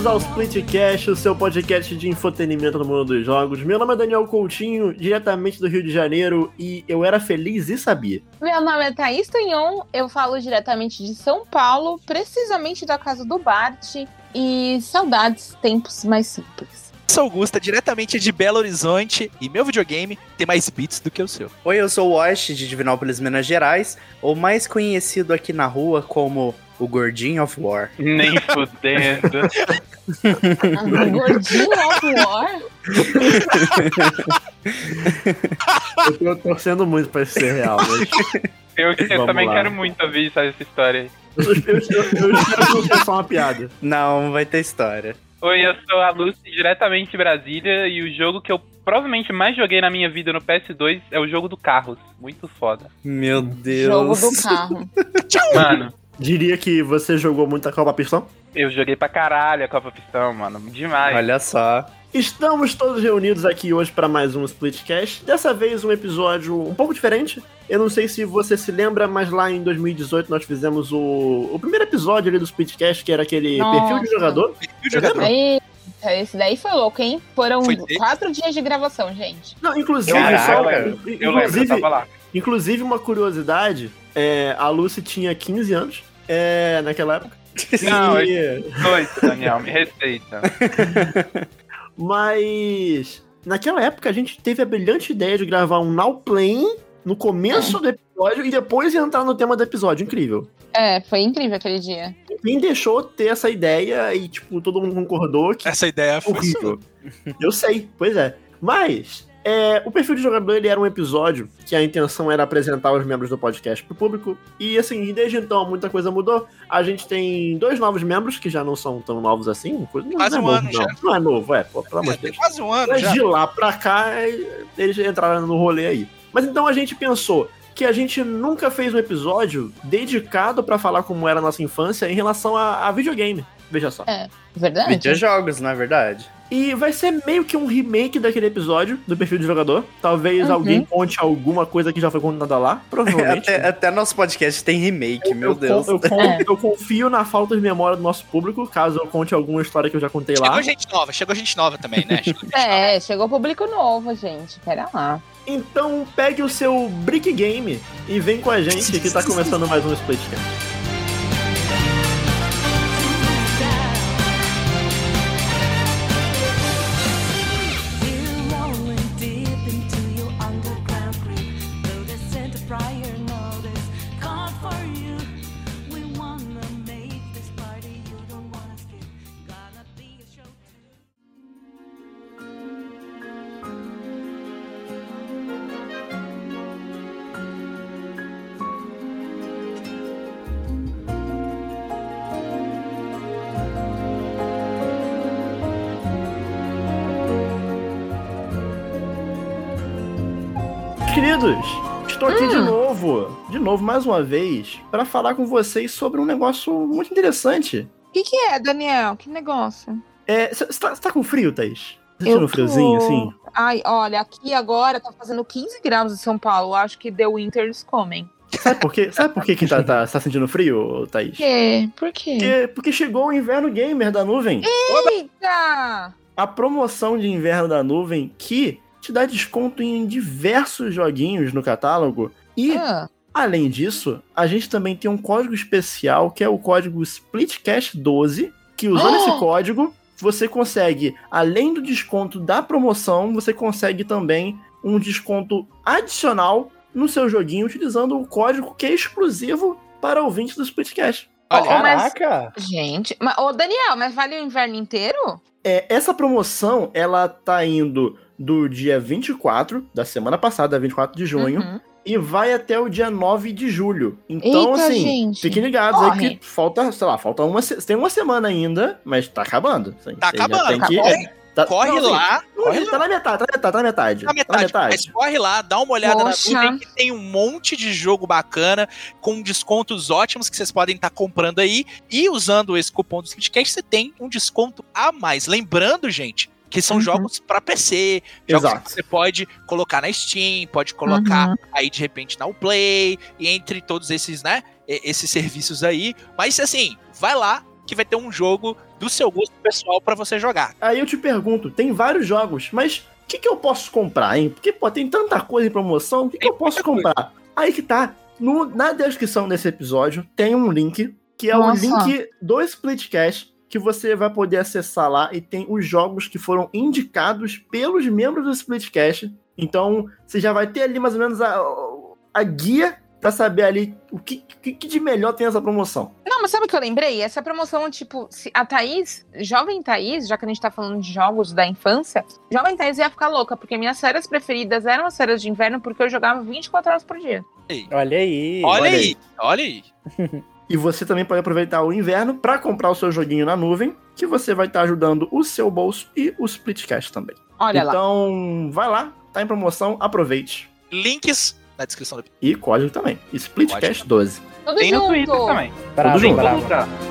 bem-vindos ao Splitcast, o seu podcast de infotenimento no mundo dos jogos. Meu nome é Daniel Coutinho, diretamente do Rio de Janeiro, e eu era feliz e sabia. Meu nome é Thaís Tunhon, eu falo diretamente de São Paulo, precisamente da casa do Bart, e saudades, tempos mais simples. Sou Augusta, diretamente de Belo Horizonte, e meu videogame tem mais bits do que o seu. Oi, eu sou o Wash, de Divinópolis, Minas Gerais, ou mais conhecido aqui na rua como o Gordinho of War. Nem fudendo. Gordinho of War? eu tô torcendo muito pra isso ser real, mas... Eu, eu também lá. quero muito ouvir essa história aí. Eu, eu, eu, eu espero que não seja só uma piada. Não, vai ter história. Oi, eu sou a Lucy, diretamente de Brasília, e o jogo que eu provavelmente mais joguei na minha vida no PS2 é o jogo do Carros. Muito foda. Meu Deus. Jogo do carro. Mano, Diria que você jogou muito a Copa Pistão? eu joguei pra caralho a Copa Pistão, mano. Demais. Olha só. Estamos todos reunidos aqui hoje para mais um Splitcast. Dessa vez um episódio um pouco diferente. Eu não sei se você se lembra, mas lá em 2018 nós fizemos o, o primeiro episódio ali do Splitcast, que era aquele Nossa. perfil de jogador. E o jogador? Eita, esse daí foi louco, hein? Foram Foi dele? quatro dias de gravação, gente. Não, inclusive, Caraca, só, eu lembro, eu lembro, eu inclusive, tava lá. inclusive uma curiosidade, é, a Lucy tinha 15 anos é, naquela época. Não, E- Dois, Daniel, me respeita. Mas naquela época a gente teve a brilhante ideia de gravar um Now Playing no começo do episódio e depois entrar no tema do episódio. Incrível. É, foi incrível aquele dia. Quem deixou ter essa ideia e, tipo, todo mundo concordou que Essa ideia foi horrível. Eu sei, pois é. Mas, é, o perfil de jogador ele era um episódio que a intenção era apresentar os membros do podcast pro público. E assim, desde então muita coisa mudou. A gente tem dois novos membros que já não são tão novos assim. Não, Quase não é um novo, ano não. já. Não é novo, é, pô, pelo amor É, de Deus. quase um ano Mas já. de lá pra cá, é, eles entraram no rolê aí. Mas então a gente pensou que a gente nunca fez um episódio dedicado pra falar como era a nossa infância em relação a, a videogame. Veja só. Verdade? Videojogos, na verdade. E vai ser meio que um remake daquele episódio do perfil de jogador. Talvez Uhum. alguém conte alguma coisa que já foi contada lá. Provavelmente. Até, até nosso podcast tem remake, meu eu, Deus. Eu, con- É. eu confio na falta de memória do nosso público, caso eu conte alguma história que eu já contei lá. Chegou gente nova, chegou gente nova também, né? Chegou gente nova. É, chegou público novo, gente. Pera lá. Então pegue o seu Brick Game e vem com a gente que tá começando mais um Splitcast. Mais uma vez, para falar com vocês sobre um negócio muito interessante. O que, que é, Daniel? Que negócio? É, Você tá, cê tá com frio, Thaís? Tá sentindo tô- friozinho, assim? Ai, olha, aqui agora tá fazendo 15 graus em São Paulo. Acho que The Winters comem. Sabe por quê? Sabe por que, que tá, tá, tá sentindo frio, Thaís? Por quê? Por quê? Porque, porque chegou o inverno gamer da nuvem. Eita! A promoção de inverno da nuvem que te dá desconto em diversos joguinhos no catálogo. E, Ah, além disso, a gente também tem um código especial que é o código SplitCast12, que usando Oh! esse código, você consegue, além do desconto da promoção, você consegue também um desconto adicional no seu joguinho utilizando o código que é exclusivo para ouvintes do Splitcast. Olha, Ô, mas- Caraca! gente, mas, ô Daniel, mas vale o inverno inteiro? É, essa promoção, ela tá indo do dia 24, da semana passada, 24 de junho, Uhum. E vai até o dia 9 de julho. Então, Eita, assim, gente. fiquem ligados aí Corre. que falta, sei lá, falta uma, tem uma semana ainda, mas tá acabando. assim, Tá acabando. tem que- Corre, tá- corre não, assim, lá, corre Tá na metade, tá na metade, tá na metade. na metade, Mas corre lá, dá uma olhada Poxa. na nuvem que tem um monte de jogo bacana, com descontos ótimos que vocês podem estar comprando aí. E usando esse cupom do Splitcast, você tem um desconto a mais. Lembrando, gente, que são Uhum. jogos para PC, jogos Exato. que você pode colocar na Steam, pode colocar Uhum. aí de repente na Uplay, e entre todos esses, né, esses serviços aí. Mas assim, vai lá que vai ter um jogo do seu gosto pessoal pra você jogar. Aí eu te pergunto, tem vários jogos, mas o que, que eu posso comprar, hein? Porque, pô, tem tanta coisa em promoção, o que, que eu posso comprar? Aí que tá. No- na descrição desse episódio tem um link, que é Nossa. o link do Splitcast, que você vai poder acessar lá e tem os jogos que foram indicados pelos membros do Splitcast. Então, você já vai ter ali mais ou menos a, a guia pra saber ali o que, que, que de melhor tem essa promoção. Não, mas sabe o que eu lembrei? Essa promoção, tipo, se a Thaís, jovem Thaís, já que a gente tá falando de jogos da infância, jovem Thaís ia ficar louca, porque minhas séries preferidas eram as séries de inverno, porque eu jogava 24 horas por dia. Olha aí. Olha, aí, olha aí. E você também pode aproveitar o inverno para comprar o seu joguinho na nuvem, que você vai estar ajudando o seu bolso e o Splitcast também. Olha lá. então, vai lá, tá em promoção, aproveite. Links na descrição do E código também. Splitcast 12. Tudo Tem no. Twitter também. Bravo, Tudo junto.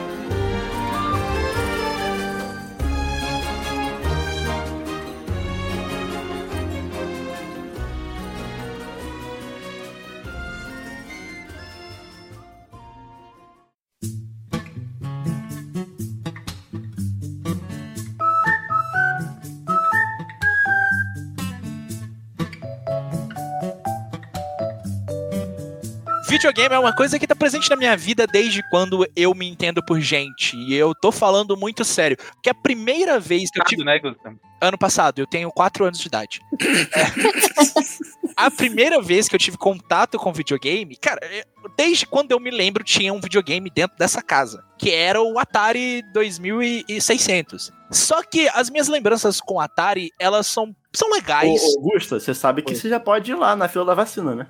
Videogame é uma coisa que tá presente na minha vida desde quando eu me entendo por gente. E eu tô falando muito sério. Porque a primeira vez que eu tive. Né, Gustavo? Ano passado, eu tenho 4 anos de idade. É. A primeira vez que eu tive contato com videogame, cara, eu- desde quando eu me lembro, tinha um videogame dentro dessa casa. Que era o Atari 2600. Só que as minhas lembranças com o Atari, elas são, são legais. Ô, Augusta, você sabe que Oi. você já pode ir lá na fila da vacina, né?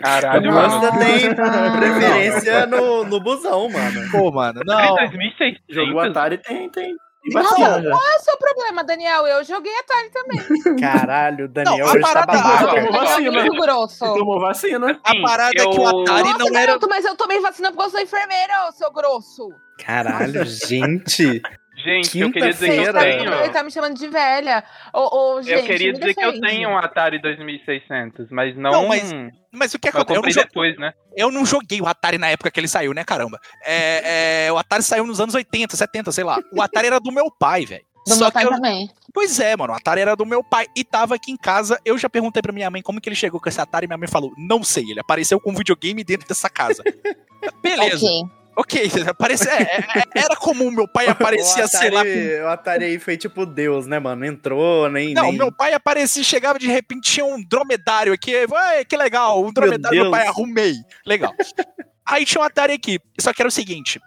Caralho, mano. Você tem preferência no, no busão, mano. Pô, mano, não. 2600. Jogou Atari tem, tem. tem Não, qual é o seu problema, Daniel? Eu joguei Atari também. Caralho, Daniel Não, a tá parada- babaca. Tomou vacina. Grosso. Tomou vacina. A parada é que o eu- Atari Nossa, não era. garoto, mas eu tomei vacina porque eu sou enfermeira, ô, seu grosso. Caralho, gente. Gente, eu queria dizer que eu tenho. Ele tá me chamando de velha. Ô, ô, gente, Eu queria dizer que eu tenho um Atari 2600, mas não. Não, mas Mas o que eu acontece? Eu não, comprei jo- depois, né? eu não joguei o Atari na época que ele saiu, né, caramba? É, é, o Atari saiu nos anos 80, 70, sei lá. O Atari era do meu pai, velho. Do Só meu que pai eu, também. Pois é, mano, o Atari era do meu pai e tava aqui em casa. Eu já perguntei pra minha mãe como que ele chegou com esse Atari. Minha mãe falou: Não sei, ele apareceu com um videogame dentro dessa casa. Beleza, Ok. Ok, aparece, é, é, era comum meu pai aparecia, o, sei lá. com- Atari, o Atari aí foi tipo Deus, né, mano? Entrou, nem. Não, nem... meu pai aparecia, chegava de repente, tinha um dromedário aqui. Ué, que legal, um dromedário, meu, Deus. pai, arrumei. Legal. Aí tinha um Atari aqui. Só que era o seguinte: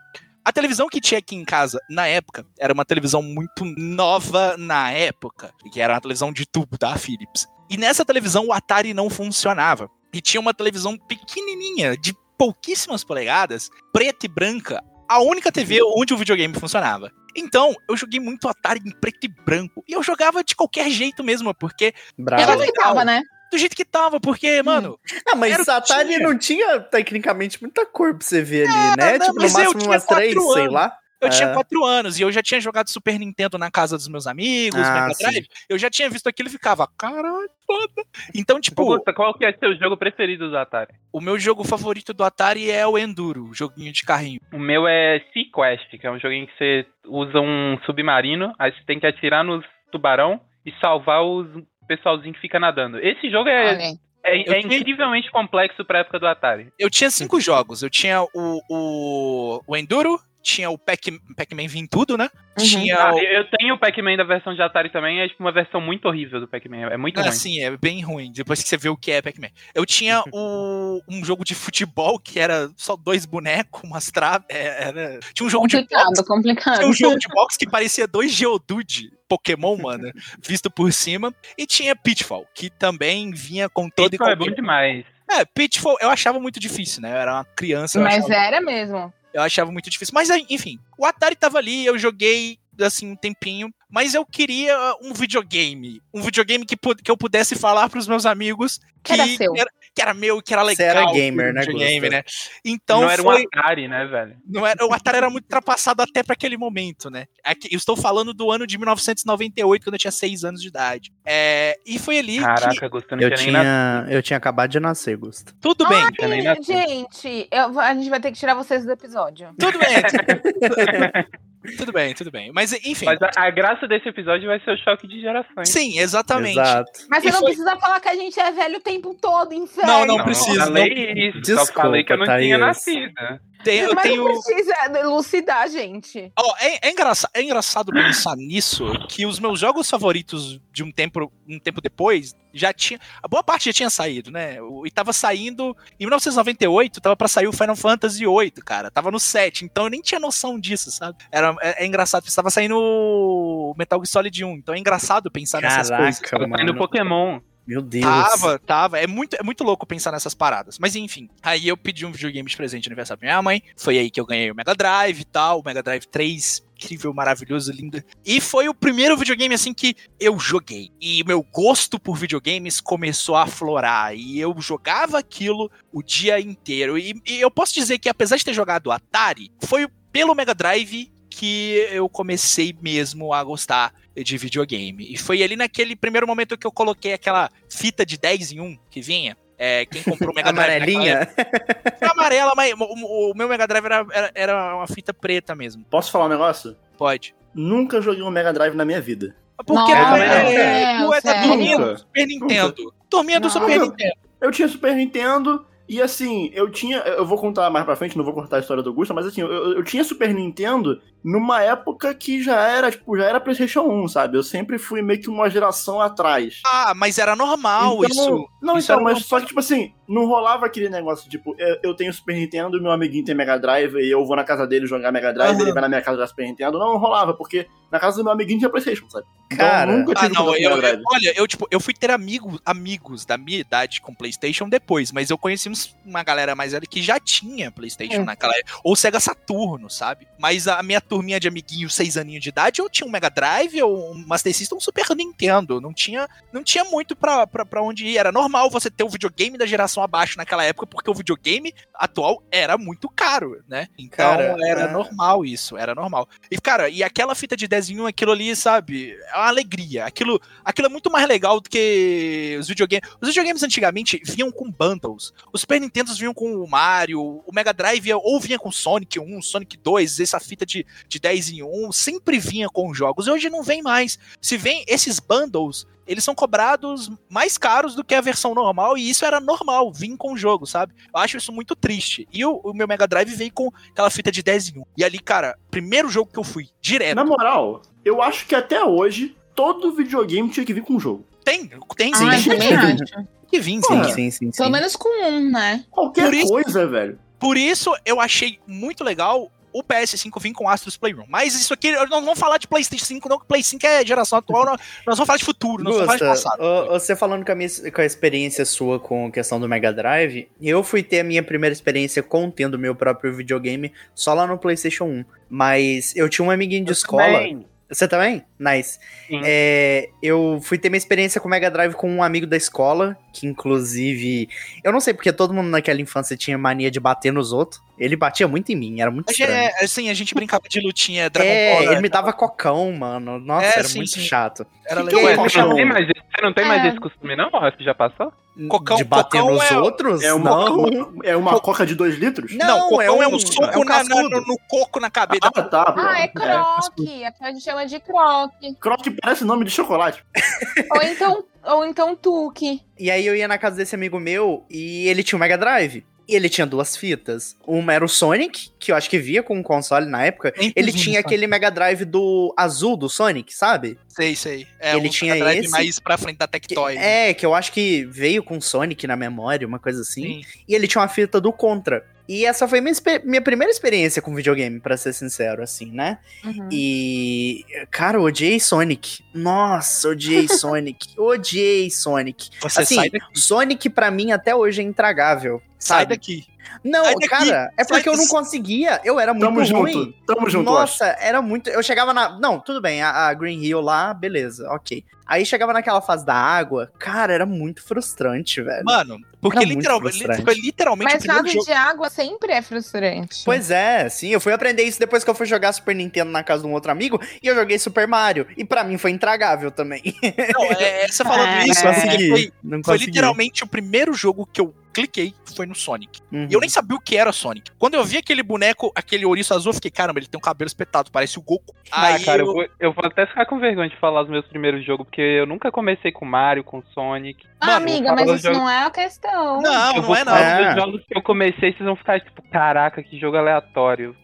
a televisão que tinha aqui em casa, na época, era uma televisão muito nova na época, que era uma televisão de tubo da Philips. E nessa televisão o Atari não funcionava. E tinha uma televisão pequenininha, de pouquíssimas polegadas, preta e branca, a única TV onde o videogame funcionava. Então, eu joguei muito Atari em preto e branco. E eu jogava de qualquer jeito mesmo, porque. Bravo. Ela legal. ficava, né? Do jeito que tava, porque, mano. Ah, mas Era Atari tinha. não tinha, tecnicamente, muita cor pra você ver ali, Era, né? não, tipo, no máximo umas três, quatro sei anos. lá. Eu tinha É. quatro anos e eu já tinha jogado Super Nintendo na casa dos meus amigos, Ah, Mega sim. Drive. Eu já tinha visto aquilo e ficava, caralho, foda. Então, tipo, qual que é seu jogo preferido do Atari? o meu jogo favorito do Atari é o Enduro, o joguinho de carrinho. O meu é Sequest, que é um joguinho que você usa um submarino, aí você tem que atirar nos tubarão e salvar os pessoalzinho que fica nadando. Esse jogo é, é, é tinha- incrivelmente complexo pra época do Atari. Eu tinha cinco jogos. Eu tinha o, o, o Enduro, tinha o Pac- Pac-Man vim tudo, né? Uhum. Tinha Ah, o. eu tenho o Pac-Man da versão de Atari também, é tipo uma versão muito horrível do Pac-Man, é muito Ah, ruim. sim, é bem ruim. Depois que você vê o que é Pac-Man. Eu tinha o, um jogo de futebol que era só dois bonecos, umas traves. Era... Tinha um jogo de boxe Complicado, complicado. Tinha um jogo de boxe que parecia dois Geodude Pokémon, mano, visto por cima. E tinha Pitfall, que também vinha com todo e Pitfall é qualquer... bom demais. É, Pitfall eu achava muito difícil, né? Eu era uma criança, Mas achava, era mesmo. Eu achava muito difícil. Mas, enfim, o Atari tava ali, eu joguei, assim, um tempinho. Mas eu queria um videogame. Um videogame que, que eu pudesse falar pros meus amigos Que era seu. era, que era meu, que era Você legal. era gamer, né, Gusta? né? Então não era foi... um Atari, né, velho? Não era, o Atari era muito ultrapassado até para aquele momento, né? Aqui- eu estou falando do ano de 1998, quando eu tinha 6 anos de idade. É, e foi ali que. Caraca, Gusto, não Eu tinha eu tinha acabado de nascer, Gusto. Tudo bem, Ai, nascido. gente, eu- a gente vai ter que tirar vocês do episódio. tudo bem. tudo bem, tudo bem. Mas enfim. Mas a, a graça desse episódio vai ser o choque de gerações. Sim, exatamente. Exato. Mas E você não foi- precisa falar que a gente é velho o tempo todo, inferno. Não, não Não, precisa, Eu falei isso, só Desculpa, falei que eu não tinha Thaís. Tem- eu Mas tenho. não precisa elucidar, a gente. Ó, é, é, engraça- é engraçado pensar nisso, que os meus jogos favoritos de um tempo, um tempo depois já tinha. A boa parte já tinha saído, né? E tava saindo. Em 1998, tava pra sair o Final Fantasy VIII, cara. Tava no 7, então eu nem tinha noção disso, sabe? Era, é, é engraçado, porque tava saindo o Metal Gear Solid 1, então é engraçado pensar nessas coisas. Caraca, Tá indo mano. Pokémon. Meu Deus. Tava, tava. É muito, é muito louco pensar nessas paradas. Mas enfim, aí eu pedi um videogame de presente de aniversário pra minha mãe. Foi aí que eu ganhei o Mega Drive e tal, o Mega Drive 3. Incrível, maravilhoso, lindo. E foi o primeiro videogame assim que eu joguei. E meu gosto por videogames começou a aflorar. E eu jogava aquilo o dia inteiro. E, e eu posso dizer que, apesar de ter jogado Atari, foi pelo Mega Drive que eu comecei mesmo a gostar de videogame. E foi ali naquele primeiro momento que eu coloquei aquela fita de 10 em 1 que vinha. É, quem comprou o Mega Drive Amarelinha? amarela, mas o, o meu Mega Drive era, era, era uma fita preta mesmo. Posso falar um negócio? Pode. Nunca joguei um Mega Drive na minha vida. Porque Nossa, tu é, é, tu é da turminha do Nunca. Super Nintendo. Turminha do. Super Nintendo. Eu tinha Super Nintendo e assim, eu tinha. Eu vou contar mais pra frente, não vou contar a história do Augusto, mas assim, eu, eu tinha Super Nintendo numa época que já era, tipo, já era PlayStation 1, sabe? Eu sempre fui meio que uma geração atrás. Ah, mas era normal Então, isso. Não, isso então, era mas uma- só que, tipo assim, não rolava aquele negócio, tipo, eu, eu tenho Super Nintendo, meu amiguinho tem Mega Drive, e eu vou na casa dele jogar Mega Drive, Aham. ele vai na minha casa jogar Super Nintendo. Não, não rolava, porque na casa do meu amiguinho tinha Playstation, sabe? Então, Cara, eu nunca Ah, não, eu, Mega eu- olha, eu tipo, eu fui ter amigos, amigos da minha idade com PlayStation depois, mas eu conheci uma galera mais velha que já tinha PlayStation É. naquela época, ou Sega Saturno, sabe? Mas a minha turminha de amiguinhos, seis aninhos de idade, eu tinha um Mega Drive, ou um Master System, um Super Nintendo, não tinha, não tinha muito pra, pra, pra onde ir, era normal você ter o videogame da geração abaixo naquela época, porque o videogame atual era muito caro, né? Então Cara, era é. normal isso, era normal. E cara, e aquela fita de desenho, aquilo ali, sabe, é uma alegria, aquilo aquilo é muito mais legal do que os videogames. Os videogames antigamente vinham com bundles. Os Super Nintendos vinham com o Mario, o Mega Drive ou vinha com Sonic 1, Sonic 2, essa fita de, de 10 em 1, sempre vinha com jogos. Hoje não vem mais. Se vem esses bundles, eles são cobrados mais caros do que a versão normal, e isso era normal, vir com o jogo, sabe? Eu acho isso muito triste. E o, o meu Mega Drive veio com aquela fita de 10 em 1. E ali, cara, primeiro jogo que eu fui, direto. Na moral, eu acho que até hoje, todo videogame tinha que vir com um jogo. Tem, tem, Ah, sim, eu tem acho. que vir, sim. Sim, sim, sim. Pelo menos com um, né? Qualquer isso- coisa, velho. Por isso eu achei muito legal o PS5 vir com Astros Playroom. Mas isso aqui, nós não vamos falar de PlayStation 5, não, que Play 5 é geração atual, nós, nós vamos falar de futuro, nós vamos falar de Gusta, passado. você falando com a, minha, com a experiência sua com a questão do Mega Drive, eu fui ter a minha primeira experiência com tendo meu próprio videogame só lá no PlayStation 1. Mas eu tinha um amiguinho de escola. Você também? Nice. É, eu fui ter minha experiência com o Mega Drive com um amigo da escola, que inclusive. Eu não sei porque todo mundo naquela infância tinha mania de bater nos outros. Ele batia muito em mim, era muito Mas estranho. é, assim, a gente brincava de lutinha Dragon É, Ball. né? ele me dava cocão, mano. Nossa, É, era sim, muito sim. chato. Era legal. Ué, você, não tem mais, você não tem mais É. esse costume, não? O resto já passou? Cocão- de bater cocão nos é- outros? É uma, não. é uma coca de 2 litros? Não, Não, cocão é é um- um, é um soco na- na- cascudo. no, no coco na cabeça. Ah, tá. Ah, é croque. É. A gente chama de croque. Croque parece nome de chocolate. ou então, ou então tuque. E aí eu ia na casa desse amigo meu e ele tinha um Mega Drive. E ele tinha duas fitas. Uma era o Sonic, que eu acho que via com o console na época. Ele Inclusive, tinha aquele Mega Drive do azul do Sonic, sabe? Sei, sei. É Ele um tinha Mega Drive esse. mais pra frente da Tectoy. É, que eu acho que veio com Sonic na memória, uma coisa assim. Sim. E ele tinha uma fita do Contra. E essa foi minha, minha primeira experiência com videogame, pra ser sincero, assim, né? Uhum. E. Cara, eu odiei Sonic. Nossa, odiei Sonic. Odiei Sonic. Você assim, sai daqui. Sonic pra mim até hoje é intragável. Sai sabe? daqui. Não, daqui, cara, é porque eu não conseguia. Eu era muito Tamo ruim. junto. Tamo junto, acho. Nossa, era muito. Eu chegava na. Não, tudo bem, a, a Green Hill lá, beleza, ok. Aí chegava naquela fase da água, cara, era muito frustrante, velho. Mano, porque Era muito literalmente, foi Mas fase jogo. de água sempre é frustrante. Pois é, sim, eu fui aprender isso depois que eu fui jogar Super Nintendo na casa de um outro amigo e eu joguei Super Mario. E pra mim foi intragável também. Não, é, é, você falando É, isso, não assim, consegui, foi, não foi consegui. literalmente o primeiro jogo que eu cliquei, foi no Sonic. Uhum. E eu nem sabia o que era Sonic. Quando eu vi aquele boneco, aquele ouriço azul, eu fiquei, caramba, ele tem um cabelo espetado, parece o Goku. Ah, Aí cara, eu... eu- vou, eu vou até ficar com vergonha de falar os meus primeiros jogos, porque eu nunca comecei com Mario, com Sonic. Ah, Mano, amiga, eu mas isso jogo- não é a questão. Não, eu não vou é não. dos jogos que eu comecei, vocês vão ficar tipo, caraca, que jogo aleatório.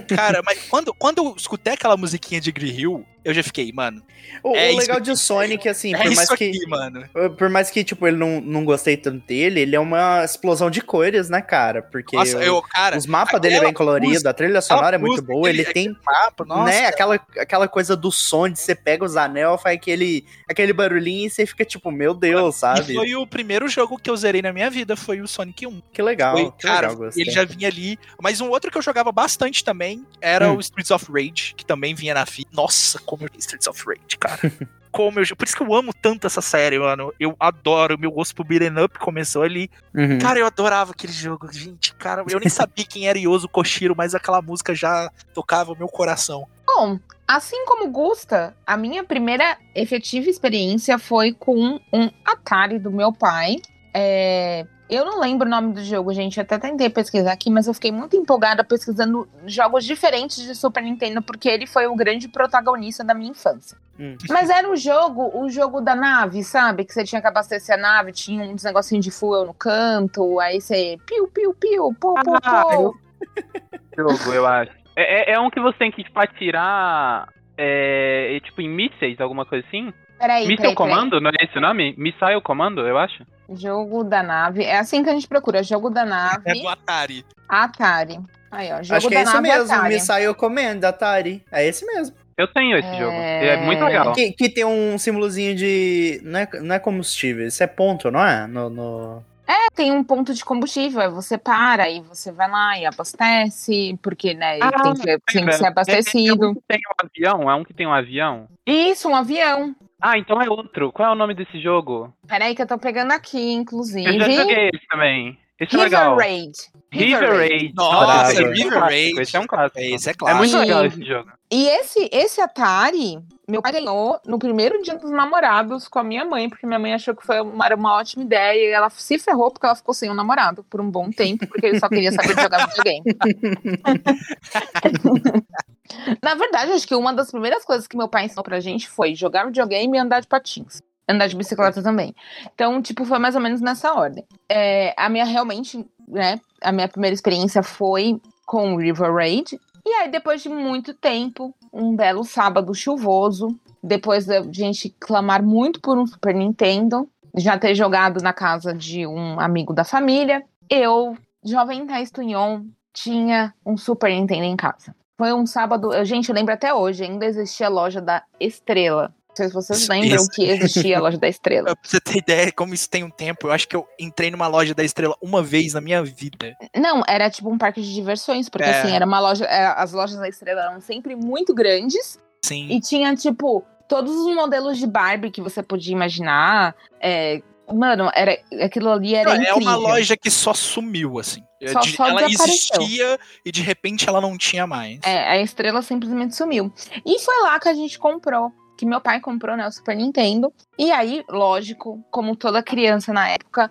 Cara, mas quando, quando eu escutei aquela musiquinha de Green Hill, eu já fiquei, mano, O, É o legal aqui. de Sonic, assim, é por mais isso que. aqui, mano. Por mais que, tipo, ele não, não gostei tanto dele, ele é uma explosão de cores, né, cara? Porque Nossa, o- eu, cara, os mapas dele é bem colorido, música- a trilha sonora é muito boa, ele tem, mapa, nossa. né, aquela, aquela coisa do som de você pega os anel, faz aquele, aquele barulhinho e você fica tipo, meu Deus, E sabe? foi o primeiro jogo que eu zerei na minha vida, foi o Sonic 1. Que legal, Foi, que cara, legal, ele já vinha ali. Mas um outro que eu jogava bastante também era Hum. o Streets of Rage, que também vinha na fita. Nossa, como eu Streets of Rage, cara. como eu. Por isso que eu amo tanto essa série, mano. Eu adoro. Meu gosto por beat'em up começou ali. Uhum. Cara, eu adorava aquele jogo. Gente, cara, eu nem sabia quem era Yoso Koshiro, mas aquela música já tocava o meu coração. Bom, assim como Gusta, a minha primeira efetiva experiência foi com um Atari do meu pai. É, Eu não lembro o nome do jogo, gente. Eu até tentei pesquisar aqui, mas eu fiquei muito empolgada pesquisando jogos diferentes de Super Nintendo, porque ele foi o grande protagonista da minha infância. Hum. Mas era o jogo, o jogo da nave, sabe? Que você tinha que abastecer a nave, tinha uns negocinhos de fuel no canto, aí você piu, piu, piu, pô, pô, Ah, pô. jogo, eu acho. É, é- é um que você tem que, tipo, atirar. É, é, tipo, em mísseis, alguma coisa assim? Peraí, Missile peraí, peraí. Comando, não é esse o nome? Missile Comando, eu acho. Jogo da nave. É assim que a gente procura. Jogo da É nave, do Atari. Atari. Aí, ó. Jogo Acho que da é isso nave mesmo, Atari. Missile Command, Atari. É esse mesmo. Eu tenho esse É. jogo. É muito legal. Que, que tem um símbolozinho de. Não é, não é combustível, isso é ponto, não é? No, no- É, tem um ponto de combustível. Aí você para e você vai lá e abastece, porque, né, Ah, tem, que, tem que ser É, é abastecido. um que tem um avião? É um que tem um avião? Isso, um avião. Ah, então é outro. Qual é o nome desse jogo? Peraí que eu tô pegando aqui, inclusive. Eu já joguei esse também. Esse é River legal. Raid. River Raid. Nossa, Bravo. esse é um River clássico, Raid. Esse é um clássico. Esse é É claro. muito legal esse jogo. E esse, esse Atari, meu pai ganhou no primeiro dia dos namorados com a minha mãe, porque minha mãe achou que foi uma, era uma ótima ideia e ela se ferrou porque ela ficou sem um namorado por um bom tempo, porque ele só queria saber de jogar videogame. Na verdade, acho que uma das primeiras coisas que meu pai ensinou pra gente foi jogar videogame e andar de patins. Andar de bicicleta também. Então, tipo, foi mais ou menos nessa ordem. É, a minha realmente, né? A minha primeira experiência foi com o River Raid. E aí, depois de muito tempo, um belo sábado chuvoso, depois da gente clamar muito por um Super Nintendo, já ter jogado na casa de um amigo da família, eu, jovem Thais Tunhon, tinha um Super Nintendo em casa. Foi um sábado, gente, eu lembro até hoje, ainda existia a loja da Estrela. Não sei se vocês Isso. lembram que existia a loja da Estrela. Pra você ter ideia como isso tem um tempo, eu acho que eu entrei numa loja da Estrela uma vez na minha vida. Não, era tipo um parque de diversões, porque É. assim, era uma loja. é, As lojas da Estrela eram sempre muito grandes Sim. e tinha, tipo, todos os modelos de Barbie que você podia imaginar. É, mano, era, aquilo ali era é incrível. uma loja que só sumiu, assim. Só- De- só ela existia e de repente ela não tinha mais. É, a estrela simplesmente sumiu. E foi lá que a gente comprou. Que meu pai comprou, né? O Super Nintendo. E aí, lógico, como toda criança na época,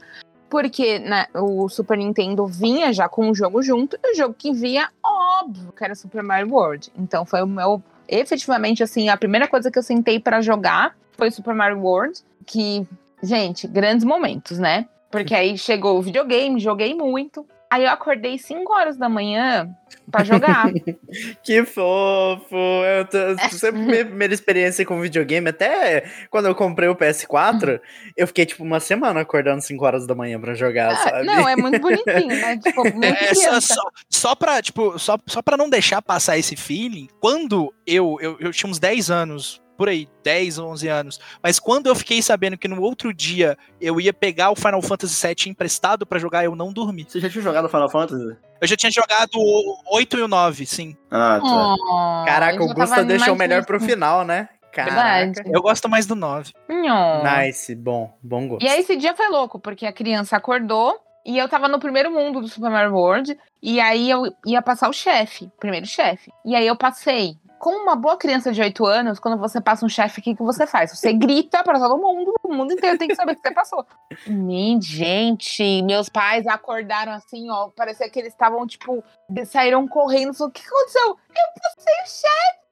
porque né, o Super Nintendo vinha já com o jogo junto, e o jogo que vinha, óbvio, que era Super Mario World. Então foi o meu. Efetivamente, assim, a primeira coisa que eu sentei pra jogar foi Super Mario World. Que, gente, grandes momentos, né? Porque aí chegou o videogame, joguei muito. Aí eu acordei 5 horas da manhã pra jogar. Que fofo! Eu tô, sempre minha primeira experiência com videogame, até quando eu comprei o PS4, eu fiquei tipo uma semana acordando 5 horas da manhã pra jogar, Ah, sabe? não, é muito bonitinho, né? Tipo, muito É, só, só, só pra, tipo, só, só pra não deixar passar esse feeling, quando eu, eu, eu tinha uns 10 anos, por aí, 10, 11 anos, mas quando eu fiquei sabendo que no outro dia eu ia pegar o Final Fantasy VII emprestado pra jogar, eu não dormi. Você já tinha jogado Final Fantasy? Eu já tinha jogado o 8 e o 9, sim. Ah, tá. Oh, Caraca, eu o Gusta deixou o melhor pro final, né? Caraca. Eu gosto mais do 9. Nhô. Nice, bom, bom gosto. E aí esse dia foi louco, porque a criança acordou e eu tava no primeiro mundo do Super Mario World. E aí eu ia passar o chefe, o primeiro chefe. E aí eu passei. Como uma boa criança de 8 anos, quando você passa um chefe, o que, que você faz? Você grita pra todo mundo, o mundo inteiro tem que saber que você passou. Min, gente, meus pais acordaram assim, ó, parecia que eles estavam, tipo, saíram correndo, falou, o que aconteceu? Eu passei o chefe!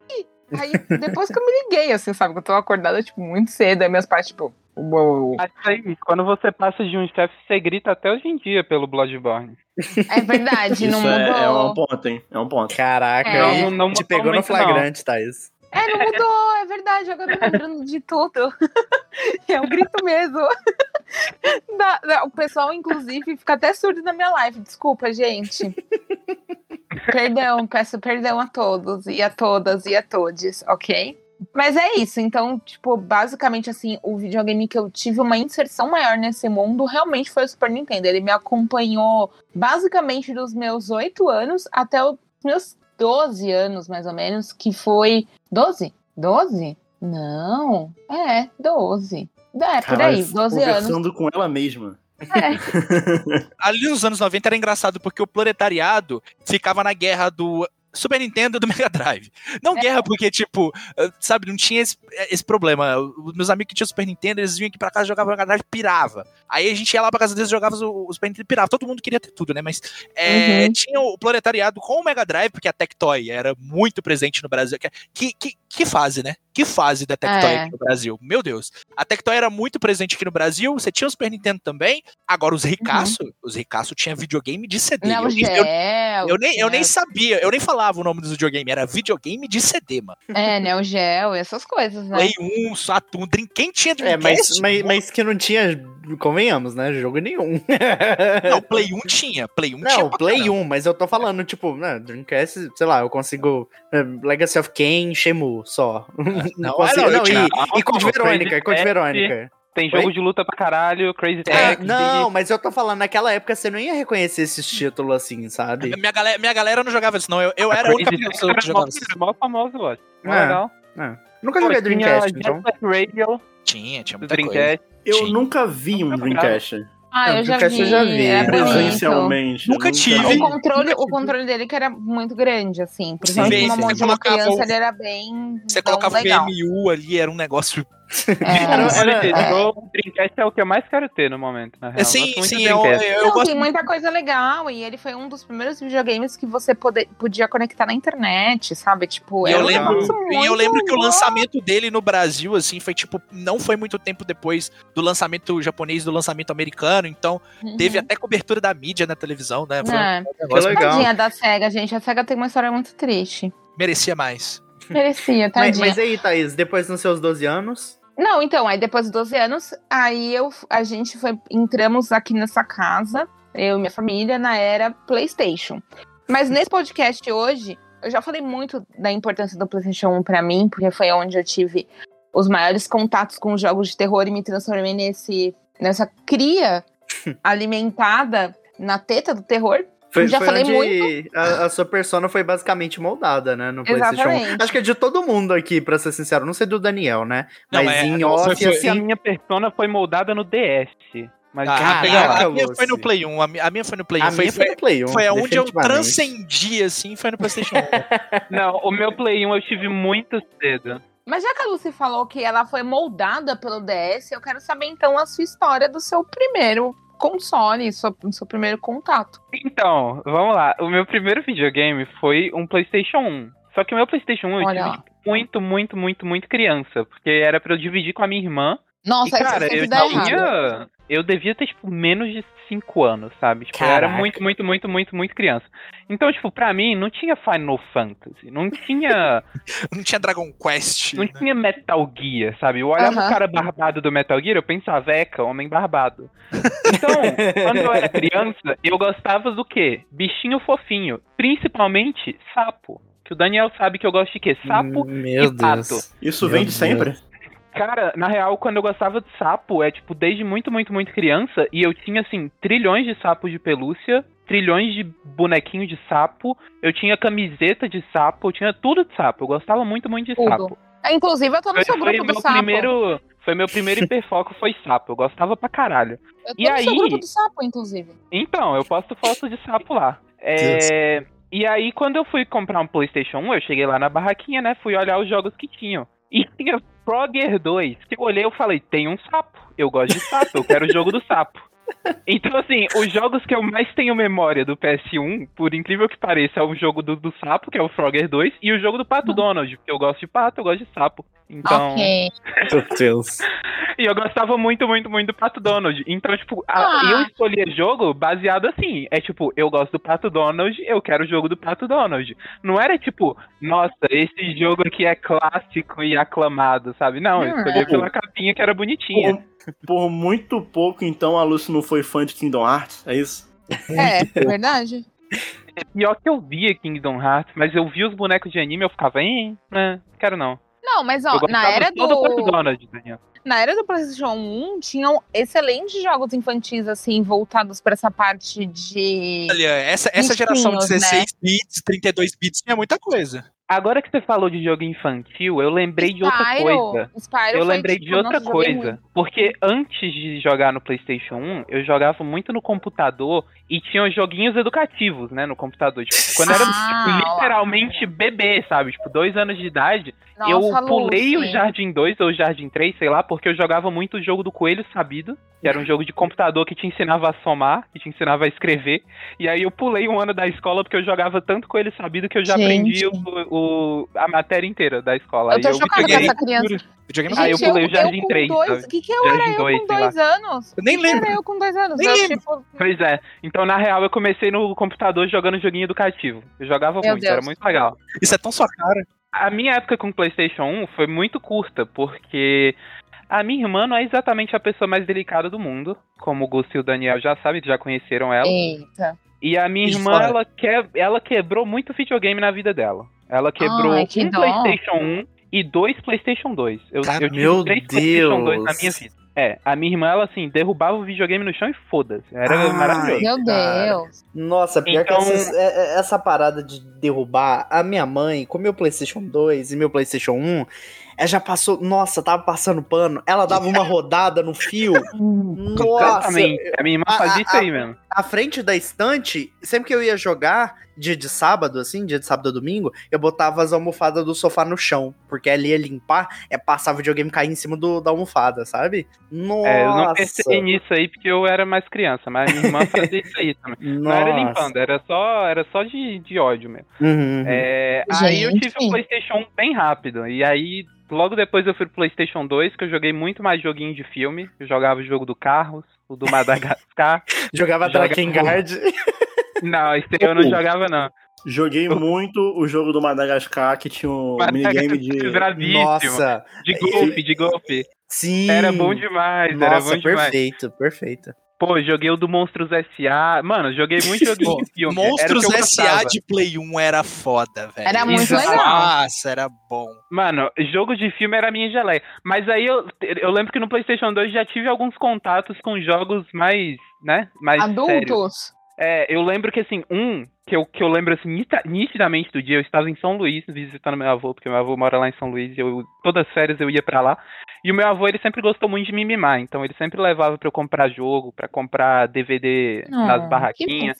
Aí, depois que eu me liguei, assim, sabe, que eu tô acordada, tipo, muito cedo, aí meus pais, tipo, uou. Aí, quando você passa de um chefe, você grita até hoje em dia pelo Bloodborne. É verdade, não Isso é, mudou. é um ponto, hein? É um ponto. Caraca, É. Não- não te pegou no muito, não. flagrante, Thaís. É, não mudou, é verdade. Agora eu tô lembrando de tudo. É um grito mesmo. O pessoal, inclusive, fica até surdo na minha live. Desculpa, gente. Perdão, peço perdão a todos e a todas e a todes, ok? Mas é isso, então, tipo, basicamente assim, o videogame que eu tive uma inserção maior nesse mundo realmente foi o Super Nintendo. Ele me acompanhou basicamente dos meus 8 anos até os meus 12 anos, mais ou menos, que foi 12? 12? Não. É, 12. É, por aí, 12 anos. Conversando com ela mesma. É. Ali nos anos 90 era engraçado porque o proletariado ficava na guerra do Super Nintendo e do Mega Drive. Não É. guerra porque, tipo, eh, sabe, não tinha esse, esse problema. Os meus amigos que tinham Super Nintendo, eles vinham aqui pra casa, jogavam Mega Drive, pirava. Aí a gente ia lá pra casa deles, jogava o, o Super Nintendo e pirava. Todo mundo queria ter tudo, né? Mas é, Uhum. tinha o proletariado com o Mega Drive, porque a Tectoy era muito presente no Brasil. Que, que, que fase, né? Que fase da Tectoy É. aqui no Brasil? Meu Deus. A Tectoy era muito presente aqui no Brasil, você tinha o Super Nintendo também. Agora, os ricaços, os ricaços tinham videogame de CD. Neo eu, eu- eu nem, eu nem né? sabia, eu nem falava o nome dos videogame, era videogame de CD, mano. É, Neo Geo, essas coisas, né? Play 1, Saturn, Dream, quem tinha É, Dreamcast? mas, mas, mas que não tinha, convenhamos, né? Jogo nenhum. Não, Play 1 tinha, Play 1 tinha Não, Play caramba. 1, mas eu tô falando, tipo, né, Dreamcast, sei lá, eu consigo eh, Legacy of Kain, Só. não, é, não, não, tinha- e, e Code Não, Verônica, Crazy e Code Taxi. Verônica. Tem jogo Oi? de luta pra caralho, Crazy Ah, Taxi. não, mas eu tô falando, naquela época você não ia reconhecer esses títulos assim, sabe? Minha galera, minha galera não jogava isso, não. Eu, eu era a única pessoa que jogava isso. Mó famoso, eu acho. É. legal. Nunca Pô, joguei tinha Dreamcast, Jet então. Radio, Tinha, tinha muita coisa. Dreamcast. Eu Sim. nunca vi um Dreamcast. Ah, eu já vi. eu já vi, é. Presencialmente. Nunca Eu tive. O controle, o controle dele que era muito grande, assim. Principalmente Sim, uma uma colocava criança, o- ele era bem. Você colocava o. VMU ali, era um negócio. É. Jogo, o Dreamcast é o que eu mais quero ter no momento, na real. sim, sim, eu, eu Não, gosto tem muita coisa legal. E ele foi um dos primeiros videogames que você pode, podia conectar na internet, sabe? Tipo, E era eu um lembro, e eu lembro que o lançamento dele no Brasil, assim, foi tipo, não foi muito tempo depois do lançamento japonês, do lançamento americano, então Uhum. teve até cobertura da mídia na televisão, né? Foi um É. Que legal. Tadinha da SEGA, gente. A SEGA tem uma história muito triste. merecia mais. Merecia, Mas, tadinha. mas aí, Thaís, depois nos seus 12 anos, Não, então, aí depois dos 12 anos, aí eu, a gente foi, entramos aqui nessa casa, eu e minha família, na era PlayStation. Mas nesse podcast hoje, eu já falei muito da importância do PlayStation 1 pra mim, porque foi onde eu tive os maiores contatos com os jogos de terror e me transformei nesse, nessa cria alimentada na teta do terror. Foi, Já foi falei onde a, a sua persona foi basicamente moldada, né, no PlayStation 1. Exatamente. Acho que é de todo mundo aqui, pra ser sincero, não sei do Daniel, né? Não, Mas é, em off, foi- E a assim, minha persona foi moldada no DS. Mas Ah, a, Caraca, minha, a minha Lucy. foi no Play 1, a minha, a minha foi no Play 1. a foi, minha foi no Play 1, foi aonde eu transcendi, assim, foi no PlayStation 1. Não, o meu Play 1 eu tive muito cedo. Mas já que a Lucy falou que ela foi moldada pelo DS, eu quero saber então a sua história do seu primeiro console, seu, seu primeiro contato. Então, vamos lá. O meu primeiro videogame foi um PlayStation 1. Só que o meu PlayStation 1 eu Olha tive lá. tipo, muito, muito, muito, muito criança. Porque era pra eu dividir com a minha irmã. Nossa, e, cara, sempre eu errado. tinha. Eu devia ter, tipo, menos de 5 anos, sabe? Tipo, eu era muito, muito, muito, muito, muito criança. Então, tipo, pra mim, não tinha Final Fantasy. Não tinha. Não tinha Dragon Quest. Não né? tinha Metal Gear, sabe? Eu olhava Aham. o cara barbado do Metal Gear, eu pensava, Eca, homem barbado. Então, quando eu era criança, eu gostava do quê? Bichinho fofinho. Principalmente sapo. Que o Daniel sabe que eu gosto de quê? Sapo. Meu e pato. Deus. Isso Meu vem de Deus. Cara, na real, quando eu gostava de sapo, é tipo, desde muito, muito, muito criança, e eu tinha, assim, trilhões de sapos de pelúcia, trilhões de bonequinho de sapo, eu tinha camiseta de sapo, eu tinha tudo de sapo. Eu gostava muito, muito de Tudo. sapo. É, Inclusive, eu tô no Foi, seu grupo do sapo. primeiro. Foi meu primeiro hiperfoco, foi sapo. Eu gostava pra caralho. Eu tô E no seu aí? grupo do sapo, inclusive. Então, eu posto foto de sapo lá. É, E aí, quando eu fui comprar um PlayStation 1, eu cheguei lá na barraquinha, né? Fui olhar os jogos que tinham. E tinha Frogger 2. Que eu olhei e falei, tem um sapo. Eu gosto de sapo, eu quero o jogo do sapo. Então, assim, os jogos que eu mais tenho memória do PS1, por incrível que pareça, é o jogo do, do sapo, que é o Frogger 2, e o jogo do Pato Donald, porque eu gosto de pato, eu gosto de sapo. Então. Ok. Meu Deus. E eu gostava muito, muito, muito do Pato Donald. Então, tipo, a- Ah. eu escolhi jogo baseado assim. É tipo, eu gosto do Pato Donald, eu quero o jogo do Pato Donald. Não era tipo, nossa, esse jogo aqui é clássico e aclamado, sabe? Não, eu Não, escolhi é. pela capinha que era bonitinha. Por, muito pouco, então, a Lucy não foi fã de Kingdom Hearts, é isso? É, verdade. Pior que eu via Kingdom Hearts, mas eu vi os bonecos de anime e eu ficava, hein, né, quero não. Não, mas ó, na era do do. Na era do PlayStation 1, tinham excelentes jogos infantis, assim, voltados pra essa parte de. Olha, essa, essa geração de Bichinhos, 16 bits, 32 bits tinha muita coisa. Agora que você falou de jogo infantil, eu lembrei de outra Spyro. coisa. Spyro Eu lembrei tipo, de outra coisa. Porque antes de jogar no PlayStation 1, eu jogava muito no computador e tinha os joguinhos educativos, né? No computador. Tipo, quando eu era Ah, literalmente bebê, sabe? Tipo, dois anos de idade. eu Nossa, pulei o Lucy. Jardim 2 ou o Jardim 3, sei lá, porque eu jogava muito o jogo do Coelho Sabido, que era um jogo de computador que te ensinava a somar, que te ensinava a escrever. E aí eu pulei um ano da escola porque eu jogava tanto Coelho Sabido que eu já Gente. aprendi o, o- a matéria inteira da escola. Eu tô Aí chocada com peguei- essa criança. Videogame Ah, eu Gente, pulei o Jardim com 3, dois- sabe? O que, que eu Jardim era eu dois, com dois anos? Eu nem Que que lembro. era eu com dois anos? Nem eu, lembro. tipo, Pois é. Então, na real, eu comecei no computador jogando joguinho educativo. Eu jogava Meu muito, era Deus. muito legal. Isso é tão sua cara. A minha época com o PlayStation 1 foi muito curta, porque a minha irmã não é exatamente a pessoa mais delicada do mundo, como o Gusto e o Daniel já sabem, já conheceram ela. eita. E a minha irmã, fora. ela, que... ela quebrou muito videogame na vida dela. Ela quebrou Ai, que um dó. PlayStation 1 e dois PlayStation 2. Eu, Cara, eu tive meu três PlayStation 2 na Deus. minha vida. É, a minha irmã, ela assim, derrubava o videogame no chão e foda-se. Era Ai. maravilhoso. Meu cara. Deus. Nossa, pior Então- que essas- é- é- essa parada de derrubar a minha mãe com meu PlayStation 2 e meu PlayStation 1, ela já passou. Nossa, tava passando pano. Ela dava uma rodada no fio. Nossa, Completamente. A minha irmã A- fazia a- isso aí mesmo. à frente da estante, sempre que eu ia jogar, dia de sábado, assim, dia de sábado ou domingo, eu botava as almofadas do sofá no chão. Porque ali ia limpar, é passar o videogame cair em cima do, da almofada, sabe? Nossa. É, eu não pensei nisso aí porque eu era mais criança, mas minha irmã fazia isso aí também. Não era limpando, era só, era só de, de ódio mesmo. Uhum. É, aí eu tive o PlayStation 1 bem rápido. E aí, logo depois eu fui pro PlayStation 2, que eu joguei muito mais joguinho de filme. Eu jogava o jogo do Carros, o do Madagascar. Jogava Joga- Drakengard. não, esse eu não jogava, não. Joguei muito o jogo do Madagascar, que tinha um minigame de. Bravíssimo. Nossa, De golfe, de golfe. sim. Era bom demais, era Nossa, bom demais. perfeito, perfeito. Pô, joguei o do Monstros S.A. Mano, joguei muito joguinho Pô, de filme. Monstros S.A. de Play 1 era foda, velho. Era muito Exato. legal. Nossa, era bom. Mano, jogo de filme era a minha geleia. Mas aí eu, eu lembro que no PlayStation 2 já tive alguns contatos com jogos mais, né? Mais sérios. É, eu lembro que assim, um que eu, que eu lembro assim, nitidamente do dia, eu estava em São Luís visitando meu avô, porque meu avô mora lá em São Luís, e eu, todas as férias eu ia pra lá. E o meu avô, ele sempre gostou muito de me mimar, então ele sempre levava pra eu comprar jogo, pra comprar DVD Ah, nas que barraquinhas.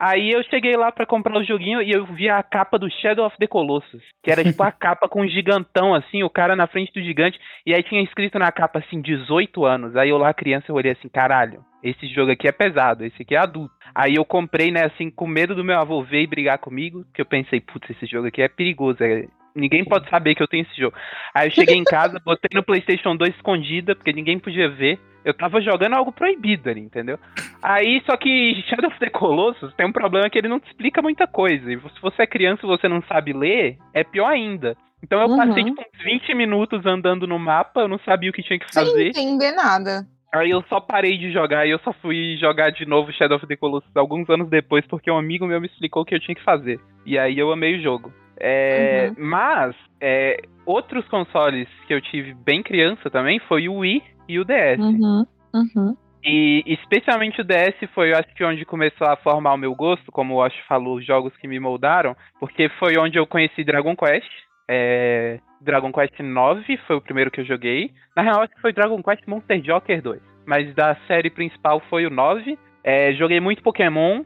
Aí eu cheguei lá pra comprar o joguinho e eu vi a capa do Shadow of the Colossus, que era tipo a capa com um gigantão assim, o cara na frente do gigante, e aí tinha escrito na capa assim 18 anos. Aí eu lá criança eu olhei assim, caralho, esse jogo aqui é pesado, esse aqui é adulto. Aí eu comprei, né, assim, com medo do meu avô ver e brigar comigo, que eu pensei, putz, esse jogo aqui é perigoso, é- ninguém pode saber que eu tenho esse jogo. Aí eu cheguei em casa, botei no PlayStation 2 escondida, porque ninguém podia ver. Eu tava jogando algo proibido ali, entendeu? Aí, só que Shadow of the Colossus tem um problema que ele não te explica muita coisa. E se você é criança e você não sabe ler, é pior ainda. Então eu Uhum. passei, tipo, uns 20 minutos andando no mapa, eu não sabia o que tinha que Sem fazer. entender nada. Aí eu só parei de jogar e eu só fui jogar de novo Shadow of the Colossus alguns anos depois, porque um amigo meu me explicou o que eu tinha que fazer. E aí eu amei o jogo. É, Mas, é, outros consoles que eu tive bem criança também foi o Wii e o DS. Uhum. Uhum. E especialmente o DS foi, eu acho que onde começou a formar o meu gosto, como o Ash falou, os jogos que me moldaram, porque foi onde eu conheci Dragon Quest. É, Dragon Quest 9 foi o primeiro que eu joguei. Na real, acho que foi Dragon Quest Monster Joker 2. Mas da série principal foi o 9. É, joguei muito Pokémon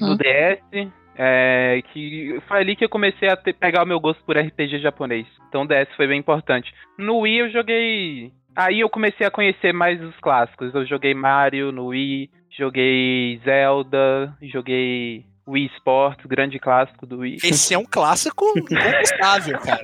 no Uhum. DS. É, que foi ali que eu comecei a ter- pegar o meu gosto por RPG japonês. Então o DS foi bem importante. No Wii eu joguei. Aí eu comecei a conhecer mais os clássicos. Eu joguei Mario no Wii, joguei Zelda, joguei Wii Sports, grande clássico do Wii. Esse é um clássico incontestável, cara.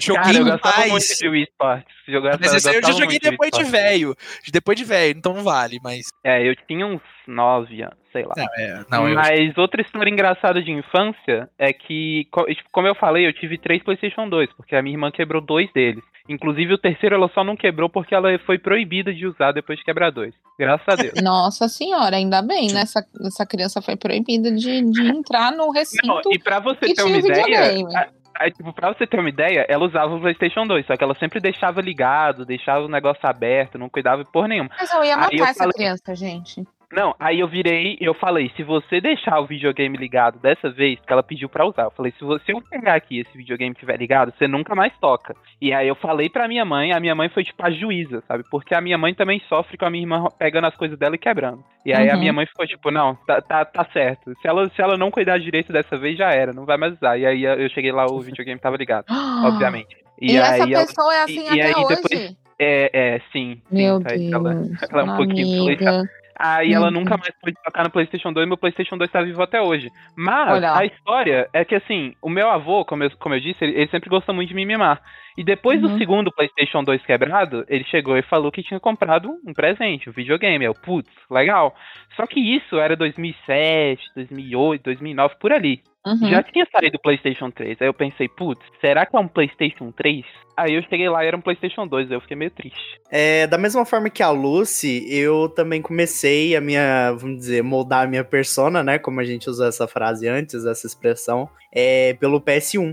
Joguei Cara, eu gostava mais. muito de Wii Sports. Jogava, Mas esse aí eu já joguei de depois de Sports. velho. Depois de velho, então não vale, mas. É, eu tinha uns 9 anos, sei lá. Não, é, não eu. Mas outra história engraçada de infância é que, tipo, como eu falei, eu tive três PlayStation 2, porque a minha irmã quebrou dois deles. Inclusive o terceiro ela só não quebrou porque ela foi proibida de usar depois de quebrar dois. Graças a Deus. Nossa senhora, ainda bem, né? Essa, essa criança foi proibida de, de entrar no recinto. Não, e pra você que ter uma ideia, a- a- tipo, pra você ter uma ideia, ela usava o PlayStation 2, só que ela sempre deixava ligado, deixava o negócio aberto, não cuidava por nenhuma. Mas eu ia Aí matar eu essa falei- criança, gente. Não, aí eu virei, eu falei, se você deixar o videogame ligado dessa vez, que ela pediu pra usar, eu falei, se você pegar aqui esse videogame estiver ligado, você nunca mais toca. E aí eu falei pra minha mãe, a minha mãe foi tipo a juíza, sabe? Porque a minha mãe também sofre com a minha irmã pegando as coisas dela e quebrando. E aí a Uhum. minha mãe ficou tipo, não, tá, tá, tá certo. Se ela, se ela não cuidar direito dessa vez, já era, não vai mais usar. E aí eu cheguei lá, o videogame tava ligado, obviamente. E, essa aí ela- pessoa é assim e- e até aí hoje? depois- é, é, sim. sim, Meu tá, Deus. Ela, ela é um pouquinho amiga. Aí ela Uhum. nunca mais pôde tocar no PlayStation 2 e meu PlayStation 2 tá vivo até hoje. Mas Olha. a história é que, assim, o meu avô, como eu, como eu disse, ele, ele sempre gostou muito de me mimar. E depois Uhum. do segundo PlayStation 2 quebrado, ele chegou e falou que tinha comprado um presente, um videogame. Eu, putz, legal. Só que isso era 2007, 2008, 2009, por ali. Uhum. Já tinha saído o PlayStation 3. Aí eu pensei, putz, será que é um PlayStation 3? Aí eu cheguei lá e era um PlayStation 2. Aí eu fiquei meio triste. É, da mesma forma que a Lucy, eu também comecei a minha, vamos dizer, moldar a minha persona, né? Como a gente usou essa frase antes, essa expressão, é, pelo PS1.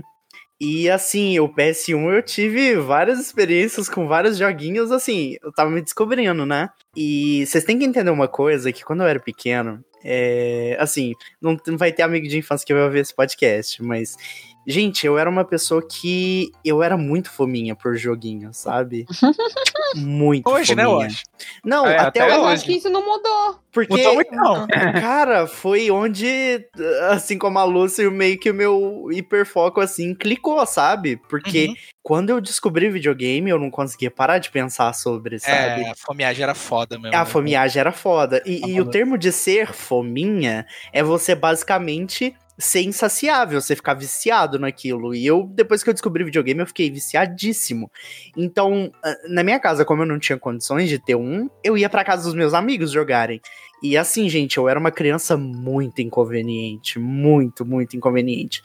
E assim, o PS1 eu tive várias experiências com vários joguinhos, assim, eu tava me descobrindo, né? E vocês têm que entender uma coisa, que quando eu era pequeno, é, assim, não, não vai ter amigo de infância que vai ver esse podcast, mas Gente, eu era uma pessoa que. Eu era muito fominha por joguinho, sabe? muito Hoje, né, fominha. hoje? Não, É, até, até Mas hoje. eu acho que isso não mudou. Porque, Mudou muito, não. cara, foi onde, assim como a Lúcia, meio que o meu hiperfoco, assim, clicou, sabe? Porque Uhum. quando eu descobri videogame, eu não conseguia parar de pensar sobre, sabe? É, a fomeagem era foda mesmo. A né? fomiagem era foda. E, Tá e o termo de ser fominha é você basicamente ser insaciável, você ficar viciado naquilo. E eu, depois que eu descobri videogame, eu fiquei viciadíssimo. Então, ah, na minha casa, como eu não tinha condições de ter um, eu ia pra casa dos meus amigos jogarem. E assim, gente, eu era uma criança muito inconveniente. Muito, muito inconveniente.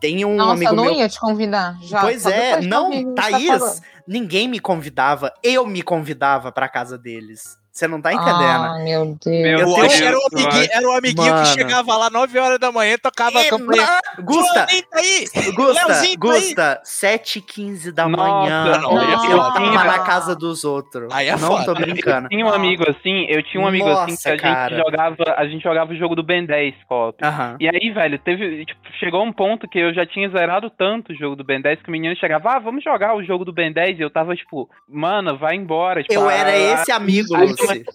Tem um Nossa, amigo não meu. ia te convidar. Já, Pois é, não, tá Thaís, falando. ninguém me convidava, eu me convidava pra casa deles. Você não tá entendendo? Ah, meu Deus. Meu Eu tenho- era o amiguinho, era o amiguinho Mano. que chegava lá 9 horas da manhã, tocava a E- campanha. Gusta, tá! Gusta, Leozinho tá aí! Gusta, 7h15 da Nossa, manhã. não, é Nossa. eu tava na casa dos outros. Aí é não foda. tô brincando. Eu tinha um amigo assim, eu tinha um amigo assim que Nossa, a gente jogava, a gente jogava o jogo do Ben 10 co-op. Aham. E aí, velho, teve, tipo, chegou um ponto que eu já tinha zerado tanto o jogo do Ben 10 que o menino chegava, ah, vamos jogar o jogo do Ben 10 e eu tava tipo, mano, vai embora. Tipo, Eu a- era esse amigo, a-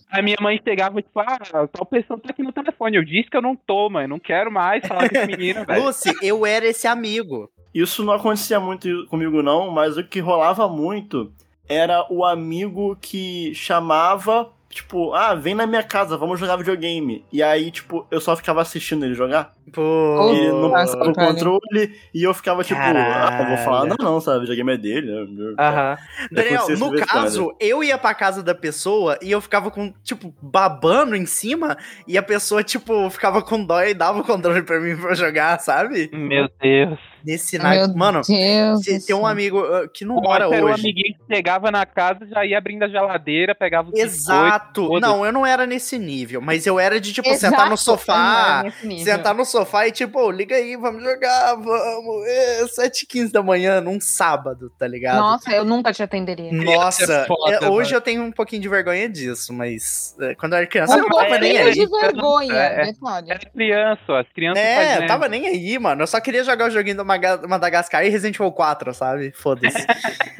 A minha mãe chegava, tipo, ah, tal pessoa tá aqui no telefone. Eu disse que eu não tô, mãe. Não quero mais falar com esse menino, velho. Lucy, eu era esse amigo. Isso não acontecia muito comigo, não, mas o que rolava muito era o amigo que chamava, tipo, ah, vem na minha casa, vamos jogar videogame. E aí, tipo, eu só ficava assistindo ele jogar. Pô. E não Nossa, o cara. controle. E eu ficava tipo, ah, eu vou falar, não, não, sabe? Videogame é dele. né? Aham. Daniel, acontecia isso no caso, eu ia pra casa da pessoa e eu ficava com, tipo, babando em cima e a pessoa, tipo, ficava com dó e dava o controle pra mim pra jogar, sabe? Meu Deus. Nesse naipe. Mano, Deus se- tem um amigo uh, que não O mora Otto era o hoje. amiguinho que chegava na casa, já ia abrindo a geladeira, pegava os Exato. biscoitos, Não, eu não era nesse nível, mas eu era de, tipo, sentar no Exato, sofá. Sentar no sofá e, tipo, "Ô, liga aí, vamos jogar, vamos. É, 7h15 da manhã, num sábado, tá ligado? Nossa, eu nunca te atenderia. Nossa, é foda, é, hoje mano. eu tenho um pouquinho de vergonha disso, mas é, quando eu era criança eu Um não tava nem aí. de vergonha, É, é. detalhe. Era criança, as crianças É, fazendo. eu tava nem aí, mano. Eu só queria jogar o joguinho Maga- Madagascar e Resident Evil 4, sabe? Foda-se.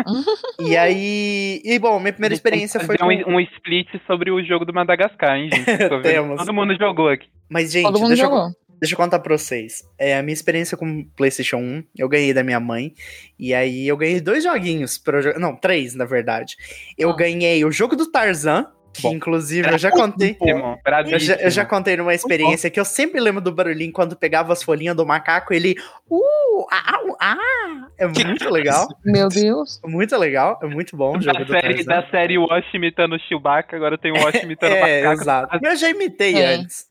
e aí. E bom, minha primeira experiência foi. Fazer Com... um, um split sobre o jogo do Madagascar, hein, gente? Temos. Todo mundo jogou aqui. Mas, gente, Todo mundo deixa eu, jogou. Deixa eu contar pra vocês. É, a minha experiência com o PlayStation 1, eu ganhei da minha mãe. E aí eu ganhei dois joguinhos pra eu jogar. Não, três, na verdade. Eu Ah. ganhei o jogo do Tarzan, Bom. inclusive eu já contei. Eu já, eu já contei numa experiência que eu sempre lembro do barulhinho quando pegava as folhinhas do macaco, ele. Uh, au, ah! É muito legal. Meu Deus. Muito legal. É muito bom o jogo Da do série, Tarzan. da série Wash imitando o Chewbacca, agora tem o Wash imitando o É, macaco. exato. Eu já imitei É. antes.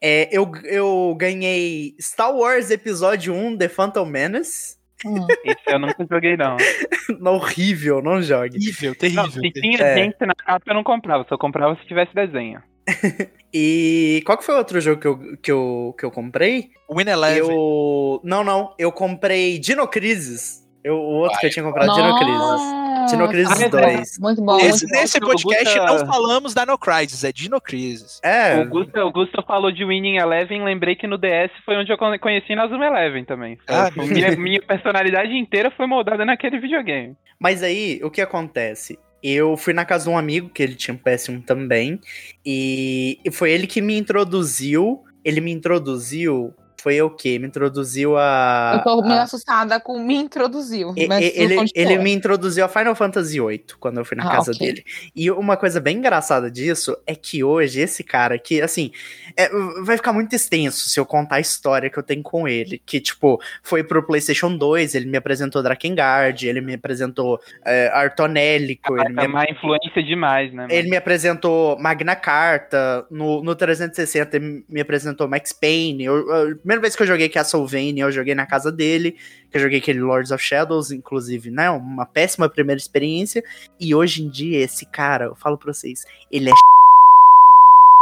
É, eu, eu ganhei Star Wars Episódio 1 The Phantom Menace. Hum. Esse eu nunca joguei, não. horrível, não jogue. Terrível, Não, terrível. se tinha É. gente na capa, eu não comprava. Só comprava se tivesse desenho. E qual que foi o outro jogo que eu, que eu, que eu comprei? Win Eleven. Eu. Não, não. Eu comprei Dino Crisis. Eu, o outro que eu tinha comprado, Dino Crisis. Nossa. Dino Crisis Ah, é 2. Muito bom. Nesse, muito bom. nesse O podcast Gusta- não falamos da No Crisis, é Dino Crisis. É. O Gusta, o Gusta falou de Winning Eleven, lembrei que no DS foi onde eu con- conheci Nazuma Eleven também. Ah, minha, minha personalidade inteira foi moldada naquele videogame. Mas aí, o que acontece? Eu fui na casa de um amigo, que ele tinha um PS1 também, e foi ele que me introduziu. Ele me introduziu. Foi o quê? Me introduziu a. Eu tô meio a- assustada com me introduziu. E- ele, ele me introduziu a Final Fantasy VIII quando eu fui na Ah, casa ok. dele. E uma coisa bem engraçada disso é que hoje esse cara que, assim, é, vai ficar muito extenso se eu contar a história que eu tenho com ele. Que, tipo, foi pro PlayStation 2, ele me apresentou Drakengard, ele me apresentou é, Artonélico, ele me É uma influência demais, né? mano? ele me apresentou Magna Carta, no, no 360 ele me apresentou Max Payne. Eu- a primeira vez que eu joguei Castlevania, eu joguei na casa dele, que eu joguei aquele Lords of Shadows, inclusive, né? Uma péssima primeira experiência. E hoje em dia, esse cara, eu falo pra vocês, ele é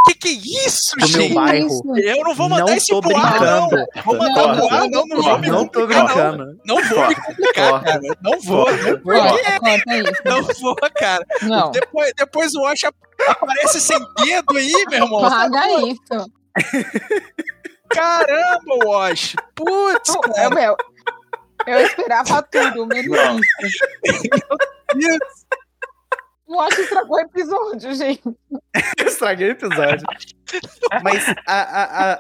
Que que é isso, do meu gente? bairro. Isso. Eu não vou mandar Não esse tô pro ar, não. Vou mandar pro ar, não, não vou me Não tô brincando. Não, não vou me complicar, cara. Não vou, não vou. Não vou, cara. Não. Depois, depois o Wash ap- aparece sem dedo aí, meu irmão. Paga isso. Caramba, Wash. Putz, Eu, cara. meu, eu esperava tudo, menos isso. O Watch estragou o episódio, gente. Eu estraguei o episódio. Mas a, a- a-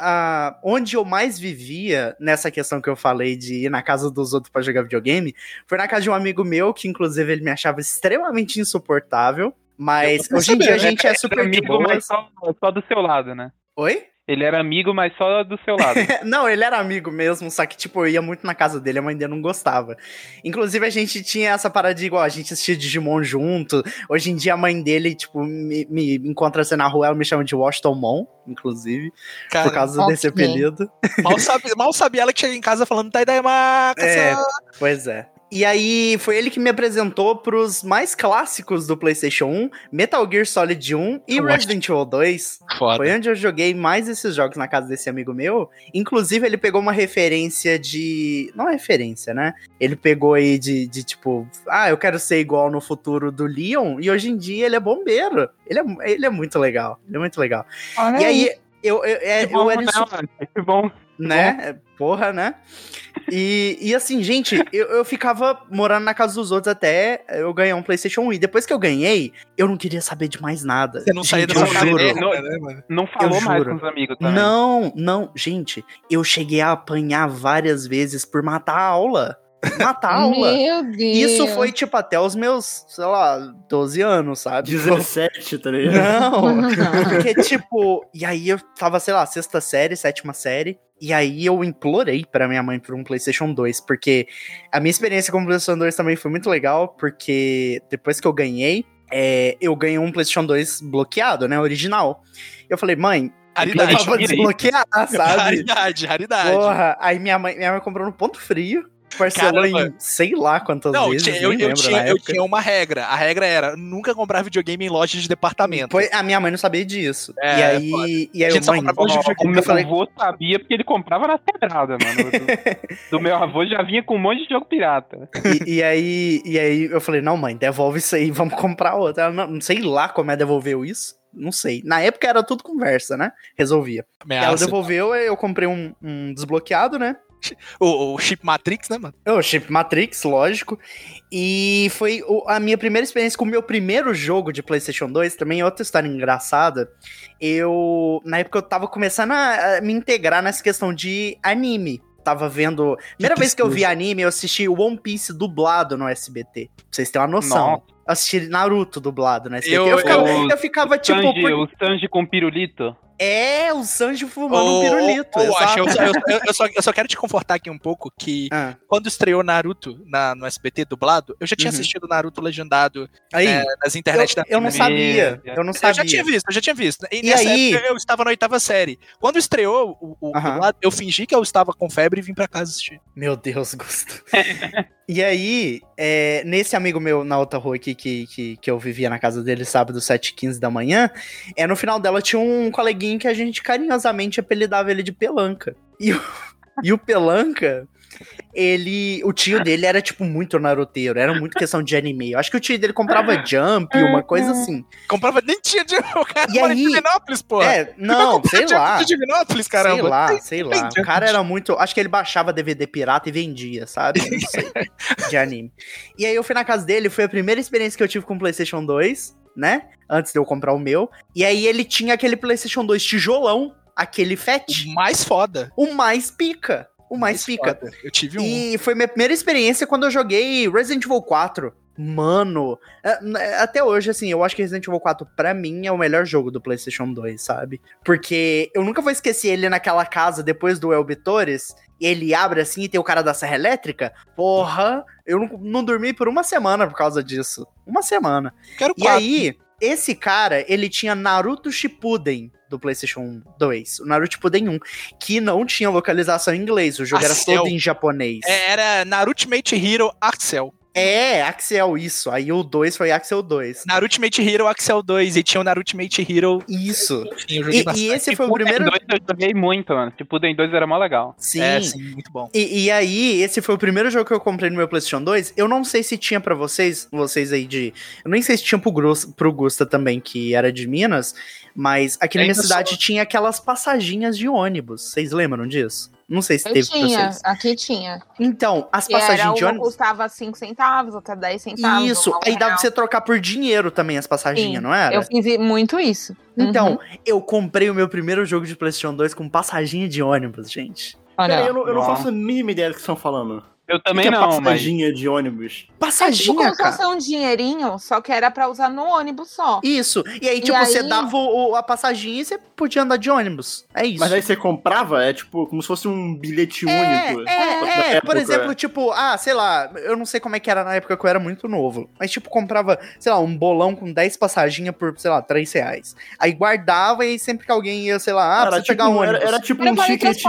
a- onde eu mais vivia nessa questão que eu falei de ir na casa dos outros pra jogar videogame foi na casa de um amigo meu, que inclusive ele me achava extremamente insuportável. Mas hoje em dia a gente é Era super de amigo, mas só, só do seu lado, né? Oi? Ele era amigo, mas só do seu lado. Não, ele era amigo mesmo, só que, tipo, eu ia muito na casa dele, a mãe dele não gostava. Inclusive, a gente tinha essa parada de igual, a gente assistia Digimon junto. Hoje em dia, a mãe dele, tipo, me, me encontra assim na rua, ela me chama de Washington Mon, inclusive, Cara, por causa desse apelido. mal, sabe, mal sabia ela que chega em casa falando Taidaimaca. É. Pois é. E aí, foi ele que me apresentou pros mais clássicos do PlayStation 1, Metal Gear Solid 1 e Eu Resident Evil 2. Foda. Foi onde eu joguei mais esses jogos na casa desse amigo meu. Inclusive, ele pegou uma referência de. Não é referência, né? Ele pegou aí de, de tipo, ah, eu quero ser igual no futuro do Leon, e hoje em dia ele é bombeiro. Ele é, ele é muito legal. Ele é muito legal. Olha E aí, eu, eu, é, Que bom, eu era né, insu- mano? Que bom. Né? Porra, né? E, e assim, gente, eu, eu ficava morando na casa dos outros até eu ganhar um PlayStation 1. E depois que eu ganhei, eu não queria saber de mais nada. Você não saía Gente, da sua juro. caverna, né, mano? Não falou mais com os amigos também. Não, não, gente, eu cheguei a apanhar várias vezes por matar a aula. Matar a aula. Meu Deus. Isso foi, tipo, até os meus, sei lá, 12 anos, sabe? 17, tá ligado? Não, porque, tipo, e aí eu tava, sei lá, sexta série, sétima série, e aí eu implorei pra minha mãe por um PlayStation 2, porque a minha experiência com o PlayStation 2 também foi muito legal, porque depois que eu ganhei, é, eu ganhei um PlayStation 2 bloqueado, né, original. Eu falei, mãe, Raridade. dá pra desbloquear, sabe? Raridade, raridade. Porra, aí minha mãe, minha mãe comprou no ponto frio, parcelou Caramba. em sei lá quantas Não, vezes, tinha- eu, eu lembro tinha, eu tinha uma regra. A regra era nunca comprar videogame em loja de departamento. Foi- a minha mãe não sabia disso. É, e aí, e aí eu, mãe, O meu eu falei, avô sabia porque ele comprava na quebrada, mano. Do, do meu avô já vinha com um monte de jogo pirata. E, e aí, e aí eu falei, não, mãe, devolve isso aí, vamos comprar outra. Ela, não, não sei lá como é devolveu isso. Não sei. Na época era tudo conversa, né? Resolvia. Ela Ameaça. devolveu, aí eu comprei um, um desbloqueado, né? O, o Chip Matrix, né, mano? O Chip Matrix, lógico. E foi o- a minha primeira experiência com o meu primeiro jogo de PlayStation 2. Também é outra história engraçada. Eu, na época, eu tava começando a, a me integrar nessa questão de anime. Tava vendo. Primeira vez que eu vi anime, eu assisti One Piece dublado no SBT. Pra vocês terem uma noção. Nossa. Eu assisti Naruto dublado no SBT. Eu, Eu- ficava, eu- eu ficava tipo. Sanji, por- O Sanji com pirulito. É, o Sanji fumando um Ô, pirulito. ô, Ash, exato. eu, só- eu- eu- eu só, eu só quero te confortar aqui um pouco que Ah, quando estreou Naruto na, no SBT dublado, eu já tinha Uhum. assistido Naruto legendado aí, é, nas internet eu, da eu não sabia. Eu não Eu sabia. já tinha visto, eu já tinha visto. E, E nessa aí? época eu estava na oitava série. Quando estreou o, o Aham. dublado, eu fingi que eu estava com febre e vim pra casa assistir. Meu Deus, Gusto. e aí, é, nesse amigo meu na outra rua aqui, que, que, que eu vivia na casa dele sábado, 7h15 da manhã, é, no final dela tinha um coleguinho que a gente carinhosamente apelidava ele de Pelanca. E o, e o Pelanca, ele. O tio dele era, tipo, muito naruteiro, era muito questão de anime. Eu acho que o tio dele comprava Jump, uma coisa assim. Comprava, nem tinha de. O cara E aí- em Divinópolis, pô. É, não, sei lá. De Divinópolis, caramba. Sei lá, sei lá. tem O cara era muito. Acho que ele baixava DVD pirata e vendia, sabe? Não sei. de anime. E aí eu fui na casa dele, foi a primeira experiência que eu tive com o PlayStation 2, né? Antes de eu comprar o meu. E aí ele tinha aquele PlayStation 2 tijolão, aquele fat, O mais foda. o mais pica. O mais pica. Eu tive um. E foi minha primeira experiência quando eu joguei Resident Evil 4. Mano, é, n- até hoje, assim, eu acho que Resident Evil 4, pra mim, é o melhor jogo do PlayStation 2, sabe? Porque eu nunca vou esquecer ele naquela casa depois do Elbitores. Ele abre assim e tem o cara da Serra Elétrica. Porra, eu não, não dormi por uma semana por causa disso. Uma semana. Quero E quatro. aí, esse cara, ele tinha Naruto Shippuden do PlayStation 2, o Naruto Shippuden 1, que não tinha localização em inglês, o jogo era Axel. todo em japonês. É, Era Naruto Ultimate Hero Axel. É, Axel, isso. Aí o 2 foi Axel 2. Naruto Ultimate Hero Axel 2. E tinha o Naruto Ultimate Hero. Isso. Enfim, eu joguei E, bastante. e esse foi o primeiro. 2 eu joguei muito, mano. Shippuden 2 era mó legal. Sim. É, sim, muito bom. E, e aí, esse foi o primeiro jogo que eu comprei no meu PlayStation 2. Eu não sei se tinha pra vocês, vocês aí de. Eu nem sei se tinha pro, Grus, pro Gusta também, que era de Minas, mas aqui na minha cidade tinha aquelas passaginhas de ônibus. Vocês lembram disso? Não sei se Eu teve pra tinha, vocês. aqui tinha. Então, as E era, passagens de uma ônibus. custava 5 centavos, outra 10 centavos. Isso, um aí dá pra você trocar por dinheiro também as passaginhas, Sim, não era? Eu fiz muito isso. Então, Uhum. eu comprei o meu primeiro jogo de PlayStation 2 com passaginha de ônibus, gente. Olha, Peraí, eu não, eu não faço a mínima ideia do que estão falando. Eu também é não, mas. passadinha de ônibus? é tipo Passaginha, como se cara. um dinheirinho, só que era pra usar no ônibus só. Isso. E aí, E tipo, você aí- dava o- a passaginha e você podia andar de ônibus. É isso. Mas aí você comprava, é tipo, como se fosse um bilhete É, único. é, é, Da por época. exemplo, tipo, ah, sei lá, eu não sei como é que era na época que eu era muito novo, mas tipo, comprava, sei lá, um bolão com 10 passaginhas por, sei lá, 3 reais. Aí guardava e sempre que alguém ia, sei lá, ah, era, precisa tipo, pegar um era, ônibus. era tipo Era um ticket.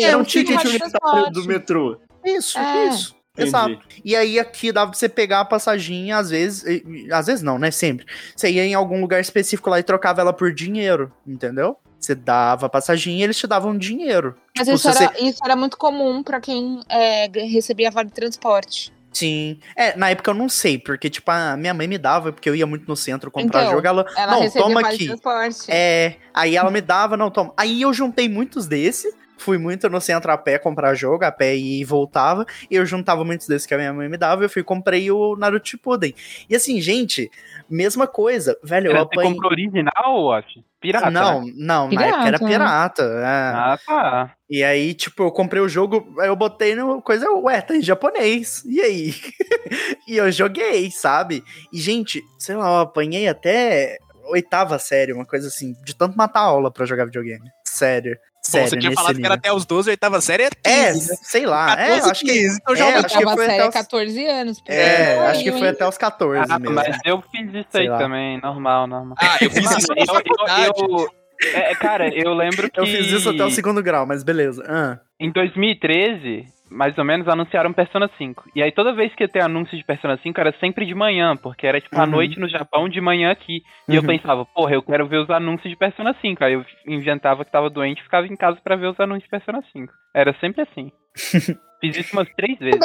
era um um ticket vale unitário transporte. do metrô. Isso, É. isso. Entendi. Exato. E aí aqui dava pra você pegar a passaginha, às vezes, às vezes não, né, sempre. Você ia em algum lugar específico lá e trocava ela por dinheiro, entendeu? Você dava a passaginha e eles te davam dinheiro. Mas Tipo, isso era, isso era muito comum pra quem é, recebia vale transporte. Sim. É, na época eu não sei, porque, tipo, a minha mãe me dava, porque eu ia muito no centro comprar Então, jogo, ela, Ela não, recebia toma vale aqui. transporte. É, aí ela me dava, não, toma. Aí eu juntei muitos desse, fui muito no centro a pé comprar jogo, a pé e voltava, e eu juntava muitos desses que a minha mãe me dava, eu fui e comprei o Naruto Shippuden. E assim, gente, mesma coisa, velho, eu Você apanhei... comprou original, eu acho? Pirata. não, né? não, na época era Pirata. pirata. é. Ah, tá. E aí, tipo, eu comprei o jogo, aí eu botei no coisa, ué, tá em japonês. E aí? e eu joguei, sabe? E, gente, sei lá, eu apanhei até oitava série, uma coisa assim, de tanto matar aula pra jogar videogame. Sério. Bom, você tinha falado que era nível. até os 12, oitava série é 15, É, né? sei lá. É, 14, acho que, 15, então já é, acho que foi série até é os, 14 anos. é, acho que foi hein? até os 14 Ah, mesmo. mas eu fiz isso Sei aí lá. também, normal, normal. Ah, eu fiz isso na Eu- eu- faculdade. eu- é, cara, eu lembro que Eu fiz isso até o segundo grau, mas beleza. Ah, em 2013, mais ou menos, anunciaram Persona 5. E aí toda vez que ia ter anúncio de Persona 5 era sempre de manhã, porque era tipo à Uhum. noite no Japão, de manhã aqui. E eu Uhum. pensava, porra, eu quero ver os anúncios de Persona 5. Aí eu inventava que tava doente e ficava em casa pra ver os anúncios de Persona 5. Era sempre assim. Fiz isso umas três vezes.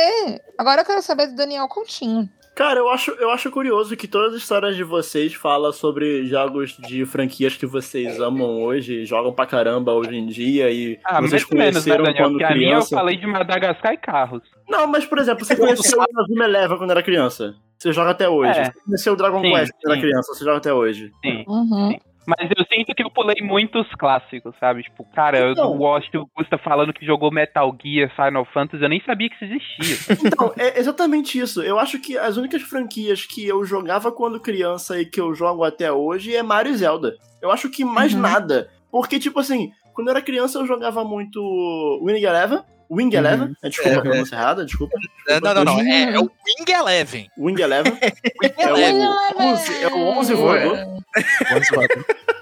Agora eu quero saber do Daniel Coutinho. Cara, eu acho, eu acho curioso que todas as histórias de vocês falam sobre jogos de franquias que vocês amam hoje, jogam pra caramba hoje em dia e Ah, vocês ou menos, né, conheceram Daniel? quando Porque a minha eu criança. falei de Madagascar e carros. Não, mas por exemplo, você conheceu o Inazuma Eleven quando era criança. Você joga até hoje. É. Você conheceu o Dragon Sim, Quest quando era sim. criança, você joga até hoje. Sim. Uhum. Mas eu sinto que eu pulei muitos clássicos, sabe? Tipo, cara, Então. eu gosto o Gusta falando que jogou Metal Gear, Final Fantasy, eu nem sabia que isso existia. Então, é exatamente isso. Eu acho que as únicas franquias que eu jogava quando criança e que eu jogo até hoje é Mario e Zelda. Eu acho que mais Uhum. nada. Porque, tipo assim, quando eu era criança eu jogava muito Winning Eleven. Wing Eleven. É, desculpa É, a pronúncia errada, desculpa. É, Não, não, não. É, é o Wing Eleven. Wing Eleven. Wing É o Eleven. 11, é o 11 voador.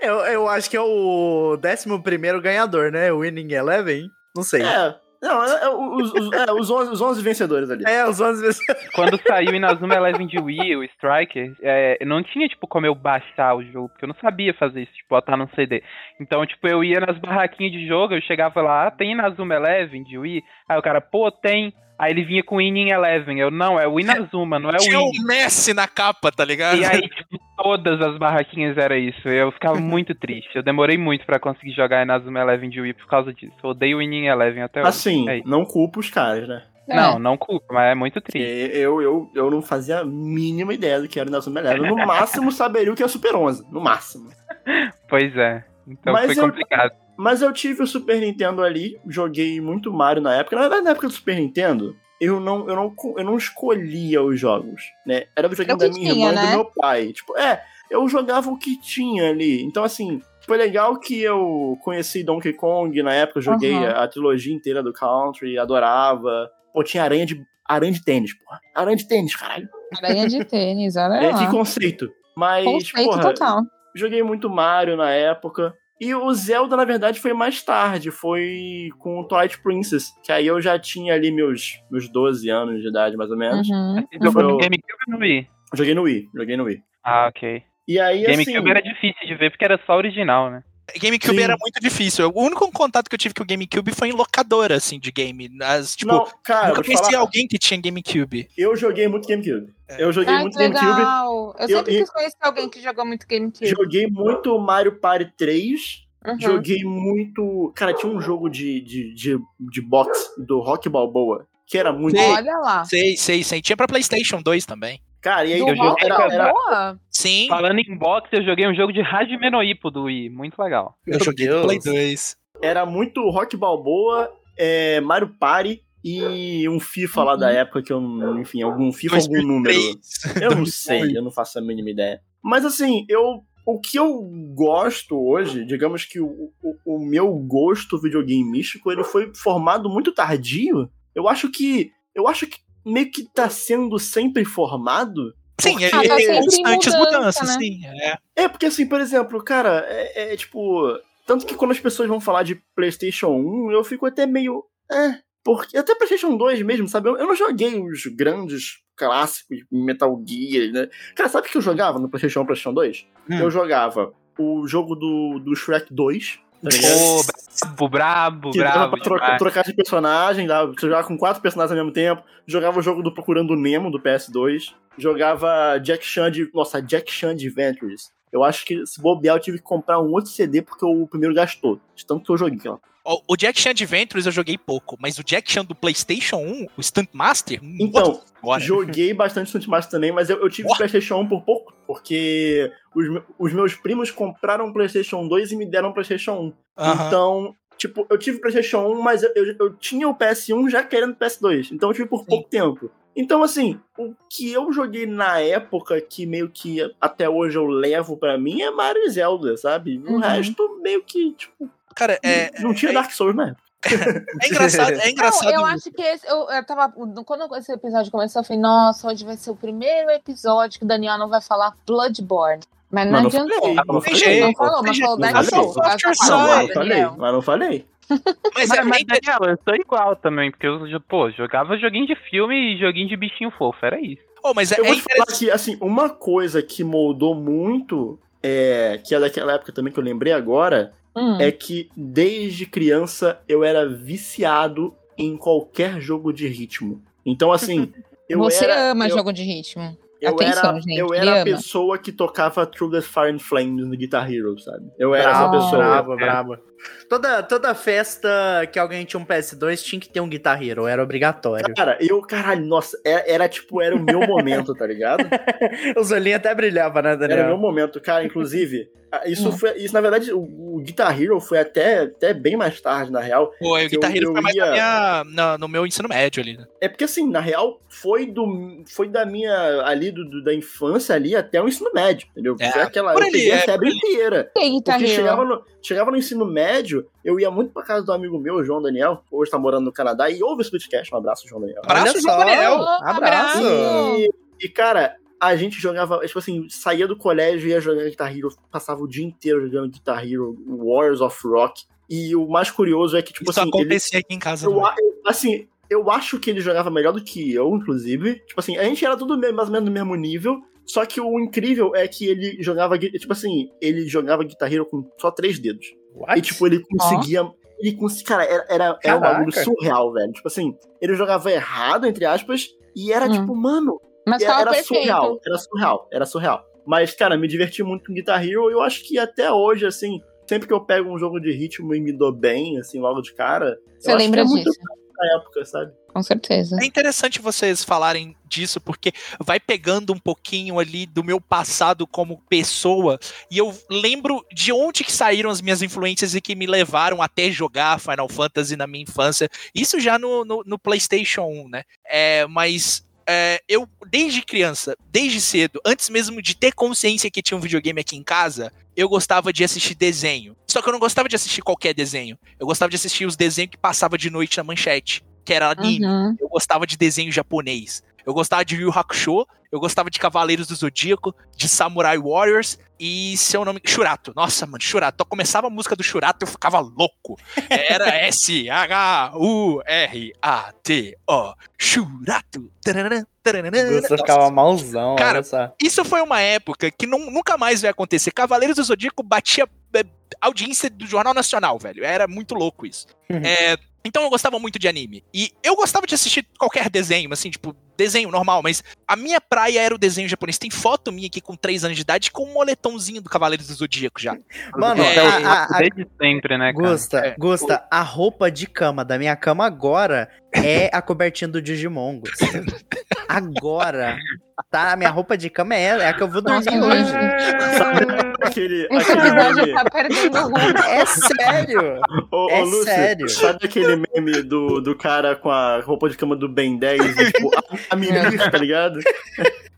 Eu, eu acho que é o 11 ganhador, né? O Winning Eleven. Não sei. É. Não, é, é os, os, é, os, 11, os 11 vencedores ali. É, os 11 vezes. Quando saiu Inazuma Eleven de Wii, o Striker, é, não tinha, tipo, como eu baixar o jogo, porque eu não sabia fazer isso, tipo, botar num CD. Então, tipo, eu ia nas barraquinhas de jogo, eu chegava lá, ah, tem Inazuma Eleven de Wii? Aí o cara, pô, tem. Aí ele vinha com Winning Eleven. Eu, não, é o Inazuma, não é o Tinha o Messi na capa, tá ligado? E aí, tipo, todas as barraquinhas era isso. Eu ficava muito triste. Eu demorei muito pra conseguir jogar Inazuma Eleven de Wii por causa disso. Eu odeio Winning Eleven até hoje. Assim, É não culpa os caras, né? É. Não, não culpa, mas é muito triste. eu, eu, eu não fazia a mínima ideia do que era o Inazuma Eleven. No máximo saberia o que é o Super 11. No máximo. Pois é. Então Mas foi eu- complicado. Mas eu tive o Super Nintendo ali, joguei muito Mario na época. Na verdade, na época do Super Nintendo, eu não, eu não, eu não escolhia os jogos, né? Era É o que da minha tinha, irmã e né? do meu pai. Tipo, é, eu jogava o que tinha ali. Então, assim, foi legal que eu conheci Donkey Kong na época, eu joguei Uhum. a, a trilogia inteira do Country, adorava. Pô, tinha aranha de, aranha de tênis, porra. Aranha de tênis, caralho. Aranha de tênis, olha É, lá. que conceito. Mas, Conceito porra, total. joguei muito Mario na época. E o Zelda, na verdade, foi mais tarde. Foi com o Twilight Princess. Que aí eu já tinha ali meus, meus 12 anos de idade, mais ou menos. Uhum. Você jogou eu- no GameCube ou no Wii? Joguei no Wii. Joguei no Wii. Ah, ok. E aí, GameCube assim... era difícil de ver porque era só original, né? GameCube Sim. era muito difícil. O único contato que eu tive com o GameCube foi em locadora, assim, de game. As, tipo, não, cara, nunca conheci falar, alguém que tinha GameCube. eu joguei muito GameCube. Eu joguei Ai, muito GameCube. Eu Eu- sempre quis conhecer alguém que jogou muito GameCube. Joguei muito Mario Party 3. Uhum. Joguei muito... Cara, tinha um jogo de, de, de, de boxe do Rock Balboa. Que era muito... Sei. Olha lá. Sei, sei, sei. Tinha pra PlayStation 2 também. Cara, e aí Do eu Rock era, joguei- era, Balboa? Sim, Falando em box, eu joguei um jogo de Hajime no Ippo do Wii. Muito legal. eu Meu joguei Deus. Play 2. era muito Rock Balboa, é, Mario Party e um FIFA lá Uhum. da época que eu, não- enfim, algum FIFA, algum número. 2003. Eu não sei, eu não faço a mínima ideia. Mas assim, eu o que eu gosto hoje, digamos que o, o, o meu gosto videogameístico, ele foi formado muito tardio. Eu acho que eu acho que meio que tá sendo sempre formado. Sim, ele Ah, tá tem em constantes mudança, mudanças, né? sim. É. É, porque assim, por exemplo, cara, é, é, tipo. Tanto que quando as pessoas vão falar de PlayStation 1, eu fico até meio. É. Porque, até PlayStation 2 mesmo, sabe? Eu, eu não joguei os grandes clássicos Metal Gear, né? Cara, sabe o que eu jogava no PlayStation 1 e PlayStation 2? Hum. Eu jogava o jogo do, do Shrek 2, tá? Pô, brabo, brabo, que brabo. pra trocar, de personagem, dava, você jogava com quatro personagens ao mesmo tempo. Jogava o jogo do Procurando Nemo, do PS2. Jogava Jack Chan de. Nossa, Jack Chan Adventures. Eu acho que se bobear, eu tive que comprar um outro CD porque o primeiro gastou. De tanto que eu joguei, ó. O o Jack Chan Adventures eu joguei pouco, mas o Jack Chan do PlayStation 1, o Stunt Master, Então. Joguei bastante Stunt Master também, mas eu, eu tive Ó. PlayStation 1 por pouco, porque os, os meus primos compraram um PlayStation 2 e me deram um PlayStation 1. Então, tipo, eu tive PlayStation 1, mas eu, eu, eu tinha o PS1 já querendo PS2. Então eu tive por pouco tempo. Então, assim, o que eu joguei na época, que meio que até hoje eu levo pra mim, é Mario e Zelda, sabe? O Uhum. resto, meio que, tipo, Cara, é, não tinha é- Dark Souls na época. é engraçado, é engraçado. Não, eu acho que esse, eu, eu tava. Quando esse episódio começou, eu falei, nossa, hoje vai ser o primeiro episódio que o Daniel não vai falar Bloodborne. Mas não, Mas não adiantou. falei, Não não falei. falou, mas falou Dark não Souls. Não, mas não falei, mas não falei. Mas, Mas, é, mas, é- Daniel, eu sou igual também, porque eu, pô, jogava joguinho de filme e joguinho de bichinho fofo, era isso. oh, mas é, Eu é vou te falar que, assim, uma coisa que moldou muito, é, que é daquela época também que eu lembrei agora, Hum. é que desde criança eu era viciado em qualquer jogo de ritmo. Então, assim, eu Você era, ama eu, jogo de ritmo. eu Atenção, era, gente, Eu era a ama. pessoa que tocava Through the Fire and Flames no Guitar Hero, sabe? Eu era essa Brabo, pessoa. brabo, É. brabo. Toda, toda festa que alguém tinha um PS2 tinha que ter um Guitar Hero, era obrigatório. Cara, eu, caralho, nossa, era, era tipo, era o meu momento, tá ligado? Os olhinhos até brilhavam, né, Era o meu Daniel? momento, cara. Inclusive, isso Hum. foi. Isso, na verdade, o, o Guitar Hero foi até, até bem mais tarde, na real. Pô, o Eu- Guitar Hero eu foi mais ia- na minha, na- no meu ensino médio ali. né? É porque, assim, na real, foi do. Foi da minha. ali, do, do- da infância ali até o ensino médio, entendeu? É, foi aquela. por eu ali, peguei é, a febre inteira. Aí, Guitar Porque Hero? chegava no, chegava no ensino médio, eu ia muito pra casa do amigo meu, o João Daniel, que hoje tá morando no Canadá, e ouve o Splitcast. Um abraço, João Daniel. Abraço, João. Daniel. Abraço. E, e, cara, a gente jogava, tipo assim, saía do colégio, ia jogar Guitar Hero, passava o dia inteiro jogando Guitar Hero, Warriors of Rock. E o mais curioso é que, tipo Isso assim, ele, acontecia aqui em casa. eu, né? assim, eu acho que ele jogava melhor do que eu, inclusive. Tipo assim, a gente era tudo mais ou menos no mesmo nível. Só que o incrível é que ele jogava, tipo assim, ele jogava Guitar Hero com só três dedos. What? E, tipo, ele conseguia. Ele conseguia. Cara, era, era, era um bagulho surreal, velho. Tipo assim, ele jogava errado, entre aspas, e era Hum. tipo, mano, Mas era, era surreal. Era surreal, era surreal. Mas, cara, me diverti muito com Guitar Hero e eu acho que até hoje, assim, sempre que eu pego um jogo de ritmo e me dou bem, assim, logo de cara. Você eu acho lembra que é muito disso? da época, sabe? Com certeza. É interessante vocês falarem disso, porque vai pegando um pouquinho ali do meu passado como pessoa, e eu lembro de onde que saíram as minhas influências e que me levaram até jogar Final Fantasy na minha infância. Isso já no, no, no PlayStation 1, né? É, mas é, eu, desde criança, desde cedo, antes mesmo de ter consciência que tinha um videogame aqui em casa, eu gostava de assistir desenho. Só que eu não gostava de assistir qualquer desenho. Eu gostava de assistir os desenhos que passava de noite na manchete, que era anime Uhum. eu gostava de desenho japonês. Eu gostava de Yu Hakusho, eu gostava de Cavaleiros do Zodíaco, de Samurai Warriors e seu nome. Shurato. Nossa, mano, Shurato. Eu começava a música do Shurato eu ficava louco. Era S-H-U-R-A-T-O. Tararã. Você ficava malzão, Cara, olha só. isso foi uma época que não- nunca mais vai acontecer. Cavaleiros do Zodíaco batia é, audiência do Jornal Nacional, velho. Era muito louco isso. Uhum. É, então eu gostava muito de anime. E eu gostava de assistir qualquer desenho, assim, tipo, desenho normal, mas a minha praia era o desenho japonês. Tem foto minha aqui com 3 anos de idade com um moletomzinho do Cavaleiros do Zodíaco já. Mano, É, a- a- a- Desde sempre, né, cara? Gusta, É. Gusta, a roupa de cama da minha cama agora é a cobertinha do Digimon, Gusta. Agora, tá? A minha roupa de cama é, é a que eu vou dormir hoje. Aquele. Esse aquele episódio meme. tá perdendo o rumo. É sério. Ô, É ô, Lúcio, sério. sabe aquele meme do, do cara com a roupa de cama do Ben 10 e, tipo, a, a Milir, tá ligado?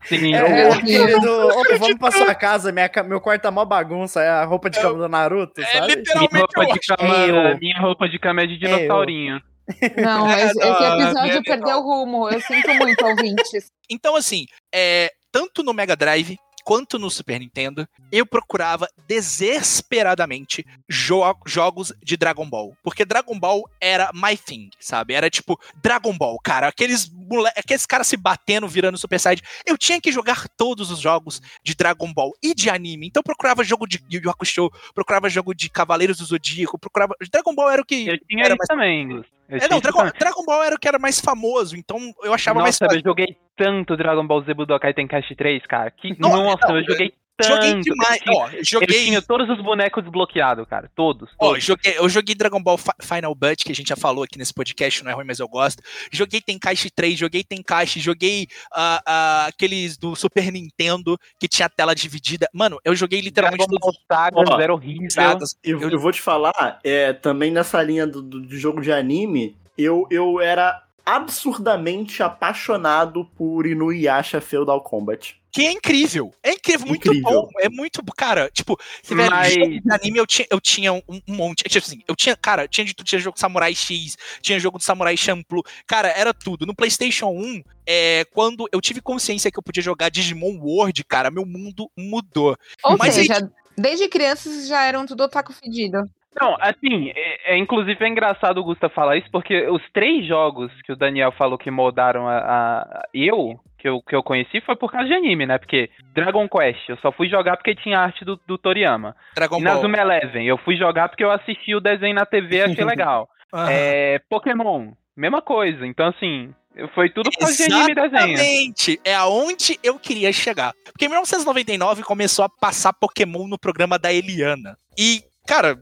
Sim, É, É, aquele do, "Ô, vamos pra sua casa, minha, meu quarto tá mó bagunça, é a roupa de cama do Naruto, É sabe? minha literalmente roupa, eu de cama, É minha roupa de cama é de dinossaurinho. Não, É, esse, não, esse é episódio perdeu o rumo. Eu sinto muito, ouvintes. Então, assim, é, tanto no Mega Drive quanto no Super Nintendo, eu procurava desesperadamente jo- jogos de Dragon Ball. Porque Dragon Ball era my thing, sabe? Era tipo, Dragon Ball, cara. Aqueles, mole... aqueles caras se batendo, virando Super Side. Eu tinha que jogar todos os jogos de Dragon Ball e de anime. Então eu procurava jogo de Yu Yu Hakusho, procurava jogo de Cavaleiros do Zodíaco, procurava... Dragon Ball era o que... Eu tinha era mais... também, É, não, Dragon. Dragon Ball era o que era mais famoso, então eu achava mais Nossa, eu joguei tanto Dragon Ball Z Budokai Tenkaichi 3, cara. Que, Não, nossa, não, eu joguei tanto. Joguei demais. Eu tinha, Ó, joguei. eu tinha todos os bonecos desbloqueados, cara. Todos. Ó, todos. joguei, eu joguei Dragon Ball Fi- Final Butt, que a gente já falou aqui nesse podcast, não é ruim, mas eu gosto. Joguei Tenkaichi 3, joguei Tenkaichi, joguei ah, ah, aqueles do Super Nintendo, que tinha tela dividida. Mano, eu joguei literalmente Dragon todos Ball Sagas Ó, era horrível. os sagas. Eu, Eu- eu vou te falar, é, também nessa linha do, do- de jogo de anime, eu, eu era absurdamente apaixonado por Inuyasha Feudal Combat. Que é incrível. É incrível, muito Incrível. bom. É muito. Cara, tipo, velho, Mas- jogo de anime eu tinha, eu tinha um, um monte. Tipo assim, eu tinha, cara, tinha de tudo. Tinha jogo de Samurai X, tinha jogo de Samurai Champloo. Cara, era tudo. No PlayStation 1, é, quando eu tive consciência que eu podia jogar Digimon World, cara, meu mundo mudou. Ou Mas seja, desde crianças já eram tudo otaku fedido. Não, assim, é, é- inclusive é engraçado o Gusta falar isso, porque os três jogos que o Daniel falou que moldaram a, a- eu, que eu, que eu conheci, foi por causa de anime, né? Porque Dragon Quest, eu só fui jogar porque tinha arte do, do Toriyama. Dragon E Ball. Nazuma Eleven, eu fui jogar porque eu assisti o desenho na TV e achei legal. Ah, É, Pokémon, mesma coisa. Então, assim, Foi tudo por causa de anime e desenho. Exatamente. É aonde eu queria chegar. Porque em 1999 começou a passar Pokémon no programa da Eliana. E, cara,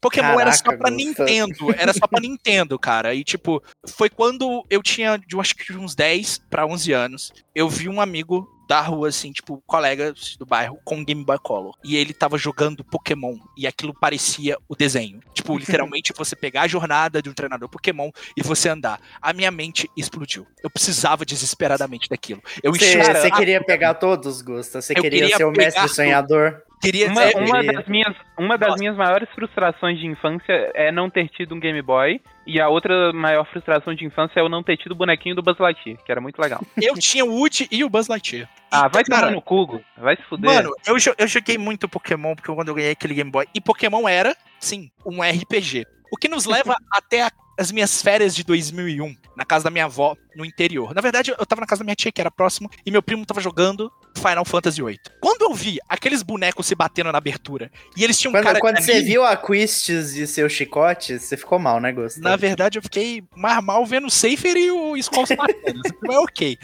Pokémon era só Caraca, pra. Nintendo. Era só pra Nintendo, cara. E, tipo, foi quando eu tinha, eu acho que de uns 10 pra 11 anos. Eu vi um amigo da rua, assim, tipo, colega do bairro, com Game Boy Color. E ele tava jogando Pokémon. E aquilo parecia o desenho. Tipo, literalmente você pegar a jornada de um treinador Pokémon e você andar. A minha mente explodiu. Eu precisava desesperadamente daquilo. Eu Você queria pegar todos, Gusta? Você queria, queria ser o mestre sonhador? Queria Uma, dizer, uma das, minhas, uma das Nossa. minhas maiores frustrações de infância é não ter tido um Game Boy. E a outra maior frustração de infância é eu não ter tido o bonequinho do Buzz Lightyear, que era muito legal. eu tinha o Woody e o Buzz Lightyear. Ah, vai tomar no cugo. Vai se fuder. Mano, eu, eu joguei muito Pokémon porque quando eu ganhei aquele Game Boy. E Pokémon era, sim, um RPG. O que nos leva até a- as minhas férias de 2001, na casa da minha avó, no interior. Na verdade, eu tava na casa da minha tia, que era próximo, e meu primo tava jogando Final Fantasy VIII. Quando eu vi aqueles bonecos se batendo na abertura, e eles tinham Quando, cara quando você viu a Quistes e seu chicote, você ficou mal, né, Gusta? Na verdade, eu fiquei mais mal vendo o Safer e o Skull Spartans. Mas ok.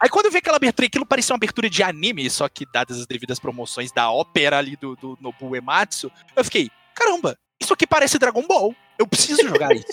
Aí quando eu vi aquela abertura, aquilo parecia uma abertura de anime, só que dadas as devidas promoções da ópera ali do, do Nobu Ematsu, eu fiquei, caramba, isso aqui parece Dragon Ball. Eu preciso jogar isso.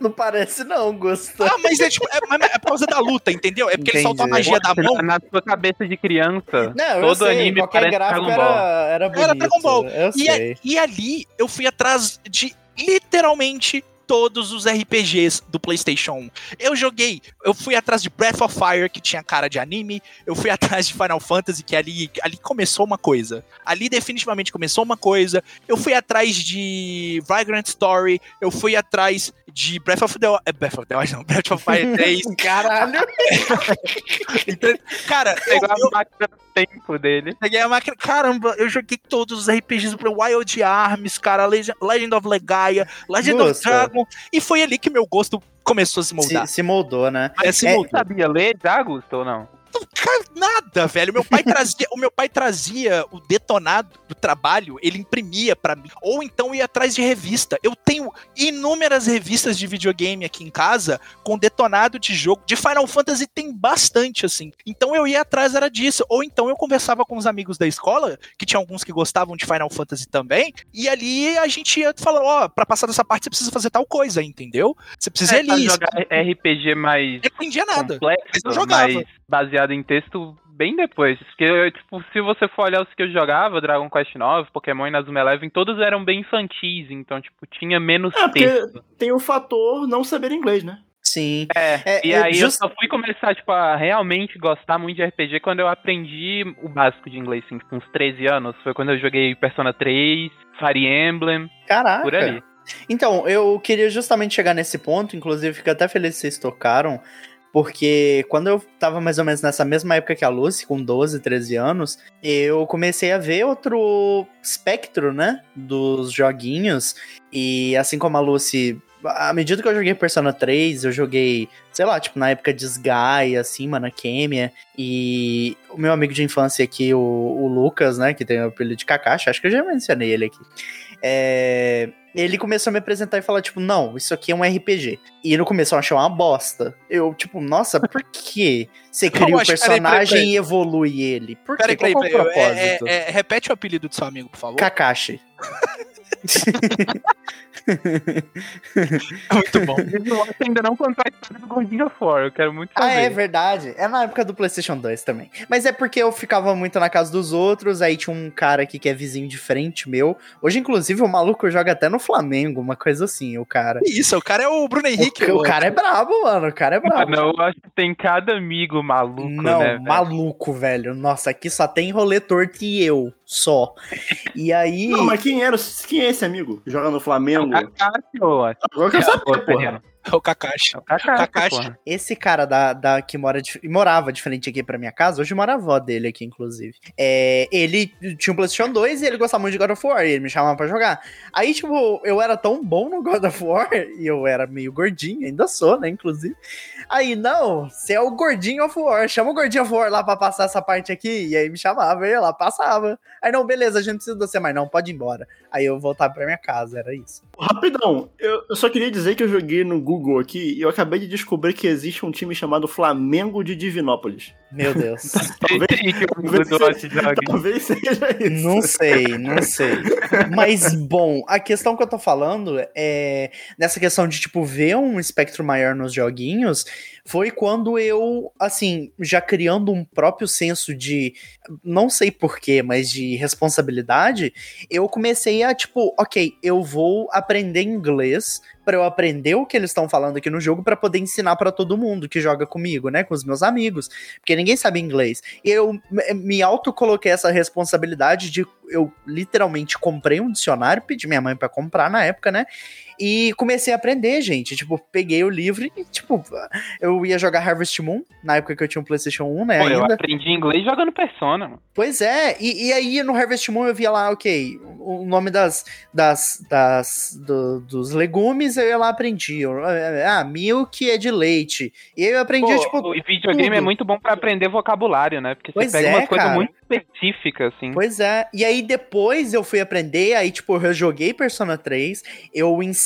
Não parece não, Gusta. Ah, mas é tipo, é, mas é por causa da luta, entendeu? É porque ele solta a Entendi. magia da mão. Na sua cabeça de criança, Não, todo sei, anime qualquer parece gráfico Dragon Ball. era, era bonito. Era Dragon Ball. Eu E, a- sei. e ali eu fui atrás de literalmente todos os RPGs do PlayStation 1. Eu joguei, eu fui atrás de Breath of Fire, que tinha cara de anime, eu fui atrás de Final Fantasy, que ali, ali começou uma coisa. Ali definitivamente começou uma coisa. Eu fui atrás de Vagrant Story, eu fui atrás de Breath of the Wild, é, Breath of the Wild não, Breath of Fire 3. Caralho. Então, cara, Pegou eu, a máquina do tempo dele. Peguei a máquina. Caramba, eu joguei todos os RPGs do Wild Arms, cara, Legend, Legend of Legaia, Legend of Nossa. E foi ali que meu gosto começou a se moldar. Se, se moldou, né? É, se é- moldou. Sabia ler já, Gusto, ou não? Nada, velho. Meu pai trazia, o meu pai trazia o detonado do trabalho, ele imprimia pra mim. Ou então ia atrás de revista. Eu tenho inúmeras revistas de videogame aqui em casa com detonado de jogo. De Final Fantasy tem bastante, assim. Então eu ia atrás era disso. Ou então eu conversava com os amigos da escola, que tinha alguns que gostavam de Final Fantasy também, e ali a gente ia falando, ó, pra passar dessa parte você precisa fazer tal coisa, entendeu? Você precisa ir pra ali. jogar RPG mais Eu não entendia nada. complexo, Eu jogava. mais baseado em texto bem depois. Porque, tipo, se você for olhar os que eu jogava, Dragon Quest IX, Pokémon e Nazuma Eleven, todos eram bem infantis, então, tipo, tinha menos É, porque texto. tem o fator não saber inglês, né? Sim. É, É, e é aí just- eu só fui começar, tipo, a realmente gostar muito de RPG quando eu aprendi o básico de inglês, assim, tipo, uns 13 anos. Foi quando eu joguei Persona 3, Fire Emblem, Caraca. por ali. Então, eu queria justamente chegar nesse ponto, inclusive fico até feliz que vocês tocaram, porque quando eu tava mais ou menos nessa mesma época que a Lucy, com 12, 13 anos, eu comecei a ver outro espectro, né, dos joguinhos, e assim como a Lucy, à medida que eu joguei Persona 3, eu joguei, sei lá, tipo, na época de Sky, assim, Manakemia, e o meu amigo de infância aqui, o, o Lucas, né, que tem o apelido de Kakashi, acho que eu já mencionei ele aqui, é, ele começou a me apresentar e falar, tipo, não, isso aqui é um RPG. E no começo eu achei uma bosta. Eu, tipo, nossa, por que você cria o peraí, personagem peraí, e evolui ele? Por quê? Peraí, peraí, Qual é o. É, propósito? é, é, repete o apelido do seu amigo, por favor. Kakashi. Muito bom. Que ainda não contou a história do Gordinho of War, eu quero muito Ah, saber. é verdade. É na época do PlayStation 2 também. Mas é porque eu ficava muito na casa dos outros, aí tinha um cara aqui que é vizinho de frente meu. Hoje, inclusive, o maluco joga até no Flamengo, uma coisa assim, o cara. Isso, o cara é o Bruno Henrique. O, o cara é brabo, mano. O cara é brabo. Mano, eu acho que tem cada amigo maluco, Não, né? velho? maluco, velho. Nossa, aqui só tem rolê torto e eu, só. E aí. Não, mas quem era? Quem é esse amigo? Joga no Flamengo? Eu acho. Agora eu quero saber, porra. É o Kakashi. É o Kakashi, Kakashi. Esse cara da, da que mora de- morava de frente aqui pra minha casa, hoje mora a avó dele aqui, inclusive. É, ele tinha um PlayStation 2 e ele gostava muito de God of War, e ele me chamava pra jogar. Aí, tipo, eu era tão bom no God of War, e eu era meio gordinho, ainda sou, né, inclusive. Aí, não, você é o gordinho of War, chama o gordinho of War lá pra passar essa parte aqui, e aí me chamava, eu ia lá, passava. Aí, não, beleza, a gente precisa de você, mas não, pode ir embora. Aí eu voltava pra minha casa, era isso. Rapidão, eu, eu só queria dizer que eu joguei no Google aqui e eu acabei de descobrir que existe um time chamado Flamengo de Divinópolis. Meu Deus. Talvez- Hot Dog. Talvez seja isso. Não sei, não sei. Mas, bom, a questão que eu tô falando é. Nessa questão de, tipo, ver um espectro maior nos joguinhos, foi quando eu, assim, já criando um próprio senso de. Não sei porquê, mas de responsabilidade, eu comecei a, tipo, ok, eu vou aprender inglês para eu aprender o que eles estão falando aqui no jogo para poder ensinar para todo mundo que joga comigo, né, com os meus amigos, porque ninguém sabe inglês. E eu me- auto coloquei essa responsabilidade de eu literalmente comprei um dicionário, pedi minha mãe para comprar na época, né? E comecei a aprender, gente. Tipo, peguei o livro e, tipo, eu ia jogar Harvest Moon, na época que eu tinha um PlayStation 1, né? Pô, eu ainda. aprendi inglês jogando Persona, mano. Pois é, e, e aí no Harvest Moon eu via lá, ok, o nome das, das, das do- dos legumes eu ia lá aprendi. Eu, Ah, milk é de leite. E aí eu aprendi, Pô, tipo, o videogame tudo. é muito bom pra aprender vocabulário, né? Porque Pois você pega é, umas coisas cara. muito específicas, assim. Pois é. E aí depois eu fui aprender, aí tipo, eu joguei Persona 3, eu ensinei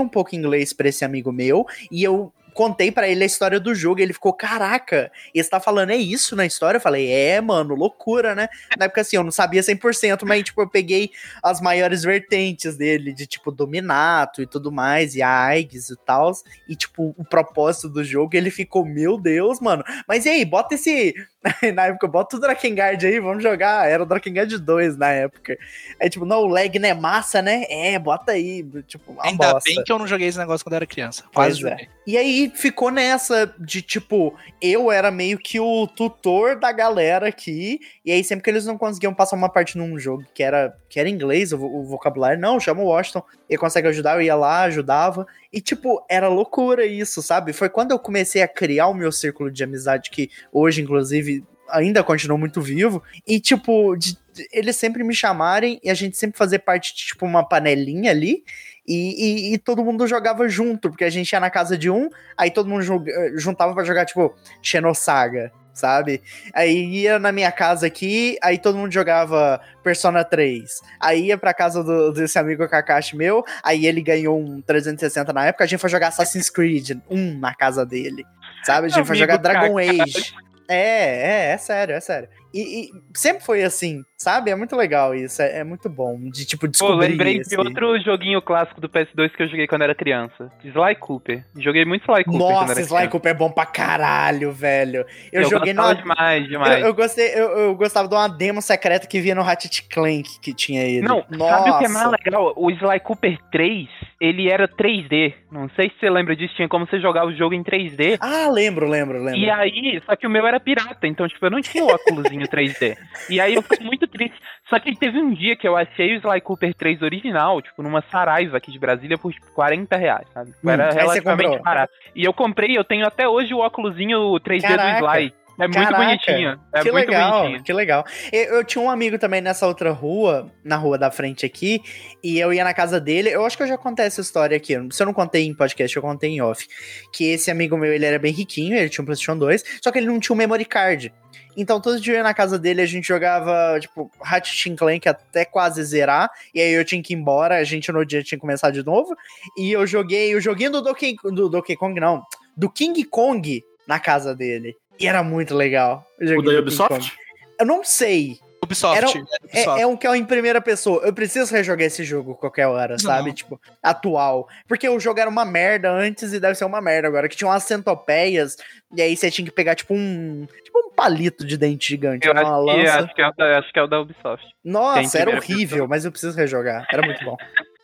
um pouco inglês pra esse amigo meu e eu contei pra ele a história do jogo, ele ficou, caraca, você tá falando é isso na história? Eu falei, é, mano, loucura, né? Na época assim, eu não sabia 100%, mas tipo, eu peguei as maiores vertentes dele, de tipo, Dominato e tudo mais, e a Aigis e tal, e tipo, o propósito do jogo, ele ficou, meu Deus, mano, mas e aí, bota esse, na época, bota o Drakengard aí, vamos jogar. Era o Drakengard 2 na época. Aí, tipo, não, o lag não é massa, né? É, bota aí. Tipo, uma Ainda bosta. bem que eu não joguei esse negócio quando era criança. Pois Quase é. joguei. E aí ficou nessa de tipo, eu era meio que o tutor da galera aqui, e aí sempre que eles não conseguiam passar uma parte num jogo que era, que era inglês, o, o vocabulário, não, chama o Washington, ele consegue ajudar, eu ia lá, ajudava, e tipo, era loucura isso, sabe? Foi quando eu comecei a criar o meu círculo de amizade, que hoje, inclusive, ainda continua muito vivo, e tipo, de- de- eles sempre me chamarem e a gente sempre fazer parte de tipo uma panelinha ali, e, e- e todo mundo jogava junto, porque a gente ia na casa de um, aí todo mundo joga- juntava pra jogar, tipo, Xenosaga, sabe? Aí ia na minha casa aqui, aí todo mundo jogava Persona 3. Aí ia pra casa do- desse amigo Kakashi meu, aí ele ganhou um 360 na época, a gente foi jogar Assassin's Creed 1 na casa dele, sabe? A gente foi Amigo jogar Dragon Kakashi. Age. É, é, é sério, é sério. E, e sempre foi assim, sabe? É muito legal isso, é, é muito bom de tipo Pô, descobrir lembrei esse- de outro joguinho clássico do PS2 que eu joguei quando era criança. Sly Cooper. Joguei muito Sly Cooper Nossa, Sly criança. Cooper é bom pra caralho, velho. Eu, Eu, joguei no. demais, Eu, demais. eu gostei, eu, eu gostava de uma demo secreta que via no Ratchet Clank que tinha ele. Não, Nossa. sabe o que é mais legal? O Sly Cooper 3, ele era 3D. Não sei se você lembra disso, tinha como você jogar o jogo em 3D. Ah, lembro, lembro, lembro. E aí, só que o meu era pirata, então, tipo, eu não tinha o óculosinho 3D. E aí eu fiquei muito triste. Só que teve um dia que eu achei o Sly Cooper 3 original, tipo, numa Saraiva aqui de Brasília por tipo, 40 reais, sabe? Tipo, Hum, era relativamente barato. E eu comprei, eu tenho até hoje o óculosinho 3D Caraca. do Sly. É muito Caraca, bonitinho. É que muito legal, bonitinho. que legal. Eu, eu tinha um amigo também nessa outra rua, na rua da frente aqui, e eu ia na casa dele. Eu acho que eu já contei essa história aqui. Se eu não contei em podcast, eu contei em off. Que esse amigo meu, ele era bem riquinho, ele tinha um PlayStation 2, só que ele não tinha um memory card. Então, todo dia eu ia na casa dele, a gente jogava, tipo, Ratchet Clank até quase zerar. E aí eu tinha que ir embora, a gente no dia tinha que começar de novo. E eu joguei o joguinho do Donkey, do Donkey Kong, não, do King Kong na casa dele. E era muito legal. O da Ubisoft? Kong. Eu não sei. Ubisoft. Era- é, Ubisoft. É, é um que é em primeira pessoa. Eu preciso rejogar esse jogo qualquer hora, sabe? Tipo, atual. Porque o jogo era uma merda antes e deve ser uma merda agora. Que tinha umas centopeias. E aí você tinha que pegar, tipo, um. Tipo um palito de dente gigante. Eu uma acho que, lança. acho, que é o da, acho que é o da Ubisoft. Nossa, era horrível, pessoa. mas eu preciso rejogar. Era muito bom.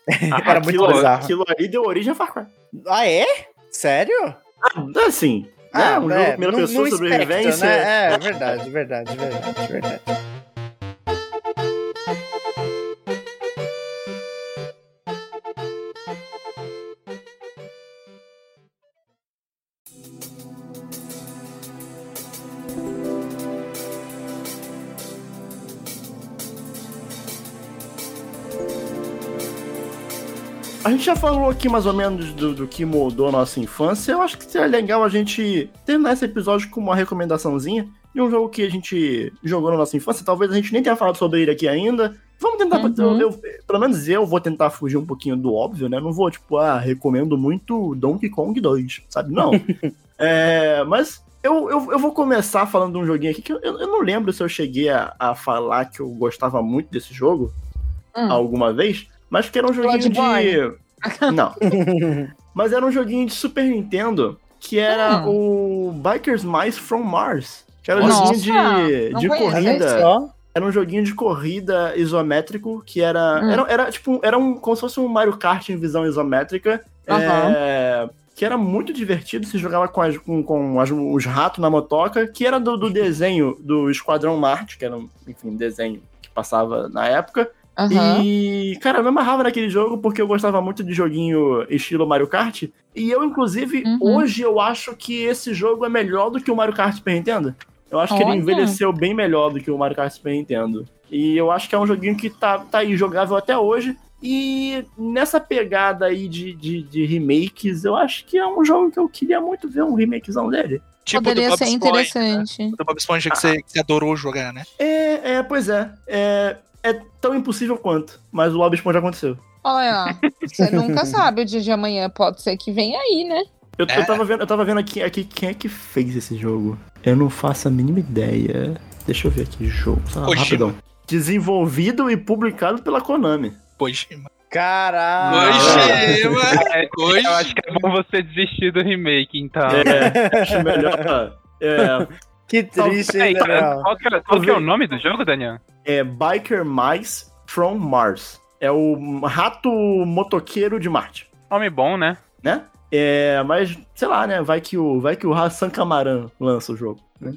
Era muito aquilo, bizarro. aquilo ali deu origem a Far Cry. Ah, é? Sério? Ah, assim. Né? um jogo é, primeira no- pessoa, no sobrevivência. Spectre, né? É, verdade, verdade, verdade, verdade. Gente já falou aqui mais ou menos do, do que moldou a nossa infância. Eu acho que seria legal a gente terminar esse episódio com uma recomendaçãozinha de um jogo que a gente jogou na nossa infância. Talvez a gente nem tenha falado sobre ele aqui ainda. Vamos tentar. Uhum. Eu, pelo menos eu vou tentar fugir um pouquinho do óbvio, né? Não vou, tipo, ah, recomendo muito Donkey Kong 2, sabe? Não. É, mas eu, eu, eu vou começar falando de um joguinho aqui que eu, eu não lembro se eu cheguei a, a falar que eu gostava muito desse jogo Hum. alguma vez, mas que era um joguinho de. Não. mas era um joguinho de Super Nintendo que era o Bikers Mice from Mars. Que era um Nossa, joguinho de, de corrida. Era um joguinho de corrida isométrico que era. Hum. Era, era tipo. Era um, como se fosse um Mario Kart em visão isométrica. É, que era muito divertido. Se jogava com, as- com, com as- os ratos na motoca. Que era do, do desenho do Esquadrão Marte, que era, um, enfim, um desenho que passava na época. Aham. E, cara, eu me amarrava naquele jogo porque eu gostava muito de joguinho estilo Mario Kart. E eu, inclusive, Uhum. hoje eu acho que esse jogo é melhor do que o Mario Kart Super Nintendo. Eu acho que ele Olha. envelheceu bem melhor do que o Mario Kart Super Nintendo. E eu acho que é um joguinho que tá, tá aí jogável até hoje. E nessa pegada aí de, de, de remakes, eu acho que é um jogo que eu queria muito ver um remakezão dele. Tipo Poderia do Bob ser Esponja, interessante. né? Do Bob Esponja que, você, que você adorou jogar, né? É, é, pois é. É, é tão impossível quanto. Mas o Bob Esponja aconteceu. Olha, você nunca sabe o dia de amanhã. Pode ser que venha aí, né? Eu, É. eu tava vendo, eu tava vendo aqui, aqui quem é que fez esse jogo. Eu não faço a mínima ideia. Deixa eu ver aqui, jogo. Rapidão. Desenvolvido e publicado pela Konami. Kojima. Caralho! Kojima. É, eu acho que é bom você desistir do remake, então. É, acho melhor. É, Que triste, hein, Daniel? qual, que é, qual que é o nome do jogo, Daniel? é Biker Mice from Mars. É o rato motoqueiro de Marte, Nome bom, né? né? É, mas, sei lá, né? Vai que o, vai que o Hassan Kamaran lança o jogo. Né?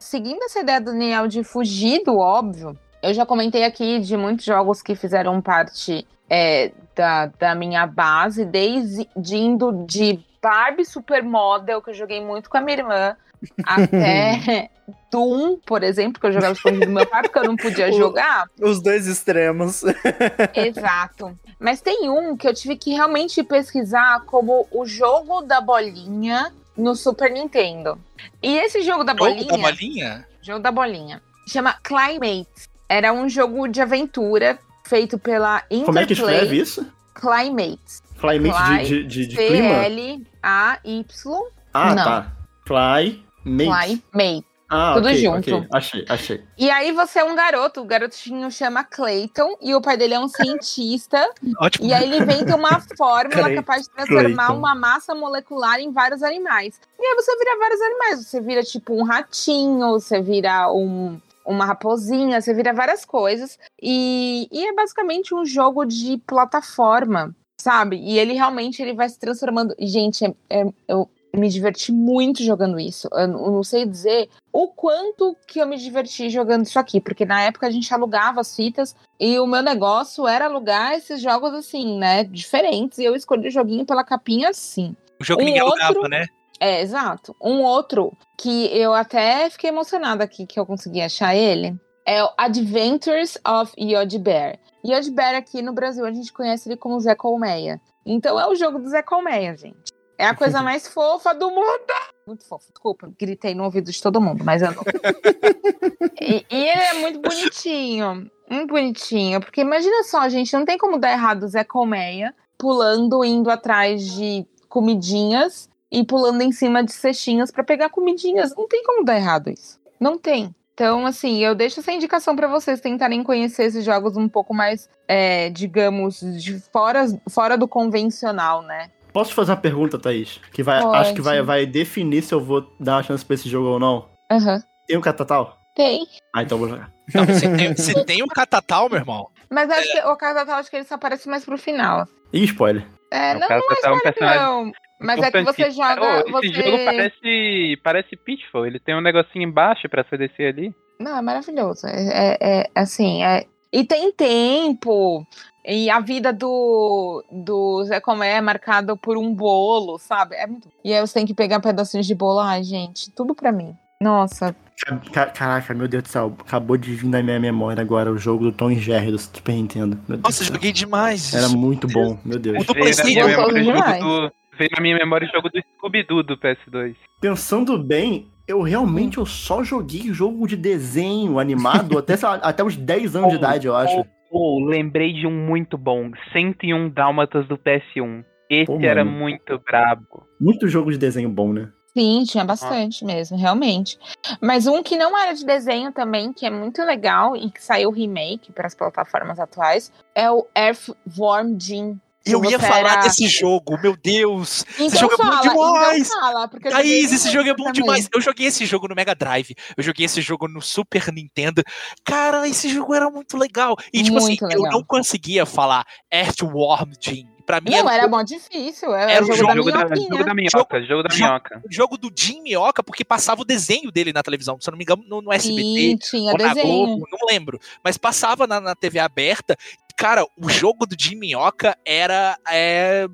Seguindo essa ideia do Daniel de fugir do óbvio, eu já comentei aqui de muitos jogos que fizeram parte é, da, da minha base, desde de indo de Barbie Supermodel, que eu joguei muito com a minha irmã, até Doom, por exemplo, que eu jogava escondido do meu pai, porque eu não podia jogar. Os dois extremos. Exato. Mas tem um que eu tive que realmente pesquisar como o jogo da bolinha no Super Nintendo. E esse jogo da Jogo bolinha. da bolinha? Jogo da bolinha. Chama Climate. Era um jogo de aventura feito pela Interplay. Como é que escreve isso? Climate. Climate de, de, de, de clima? C-L-A-Y. Ah, não. tá. Fly, mate. Climate. Ah, Tudo ok, junto. ok. Achei, achei. E aí você é um garoto, o garotinho chama Clayton, e o pai dele é um cientista, Ótimo. e aí ele inventa uma fórmula Clayton. capaz de transformar Clayton. uma massa molecular em vários animais. E aí você vira vários animais. Você vira tipo um ratinho, você vira um, uma raposinha, você vira várias coisas. E, e é basicamente um jogo de plataforma, sabe? E ele realmente ele vai se transformando. Gente, é- é- eu me diverti muito jogando isso. Eu não sei dizer o quanto que eu me diverti jogando isso aqui, porque na época a gente alugava as fitas e o meu negócio era alugar esses jogos assim, né, diferentes, e eu escolhi o joguinho pela capinha assim. O jogo um ninguém outro- alugava, né? É, exato. Um outro que eu até fiquei emocionada aqui que eu consegui achar ele é o Adventures of Yod Bear. Yod Bear aqui no Brasil a gente conhece ele como Zé Colmeia. Então é o jogo do Zé Colmeia, gente. É a coisa mais fofa do mundo. Muito fofo. Desculpa, gritei no ouvido de todo mundo, mas eu não. e, e ele é muito bonitinho. Muito bonitinho. Porque imagina só, gente, não tem como dar errado o Zé Colmeia pulando, indo atrás de comidinhas e pulando em cima de cestinhas pra pegar comidinhas. Não tem como dar errado isso. Não tem. Então, assim, eu deixo essa indicação pra vocês tentarem conhecer esses jogos um pouco mais, é, digamos, de fora, fora do convencional, né? Posso te fazer uma pergunta, Thaís? Que vai, Pode. acho que vai, vai definir se eu vou dar uma chance pra esse jogo ou não. Aham. Tem um catatal? Tem. Ah, então eu vou jogar. Não, se, tem, tem um catatal, meu irmão. Mas acho que o Catatal, acho que ele só aparece mais pro final. Ih, spoiler. É, O não, Catatal não é um é personagem não. Mas é que você joga. Você... Esse jogo parece, parece Pitfall. Ele tem um negocinho embaixo pra você descer ali. Não, é maravilhoso. É, é- é, assim, é... E tem tempo. E a vida do, do Zé Comé é marcada por um bolo, sabe? É muito... E aí você tem que pegar pedacinhos de bolo. Ai, gente, tudo pra mim. Nossa, Ca- ca- Caraca, meu Deus do céu. Acabou de vir na minha memória agora o jogo do Tom e Jerry do Super Nintendo. Meu Deus Nossa, joguei demais. Era muito bom, meu Deus. O do PlayStation. jogo demais. do, veio na minha memória o jogo do Scooby-Doo do PS2. Pensando bem, eu realmente eu só joguei jogo de desenho animado até, lá, até os 10 anos de idade, eu acho. Pô, lembrei de um muito bom. 101 Dálmatas do PS1. Esse Pô, era muito brabo. Muito jogo de desenho bom, né? Sim, tinha bastante mesmo, realmente. Mas um que não era de desenho também, que é muito legal e que saiu remake para as plataformas atuais, é o Earthworm Jim. Eu ia falar era- desse jogo, meu Deus. Então jogo é bom fala, demais. então fala, eu Thaís, esse jogo é bom também. demais. Eu joguei esse jogo no Mega Drive. Eu joguei esse jogo no Super Nintendo. Cara, esse jogo era muito legal. E, tipo Muito assim, eu legal. não conseguia falar Earthworm Jim. Pra mim, Não, era, era mó difícil. Era, Era o jogo, Jogo da da, jogo da minhoca, jogo da Jogo- minhoca. o jogo do Jim Mioca, porque passava o desenho dele na televisão. Se eu não me engano, no, no SBT. Sim, tinha ou na desenho. Globo, não lembro. Mas passava na, na TV aberta. Cara, o jogo do Jim Minhoca era é, é,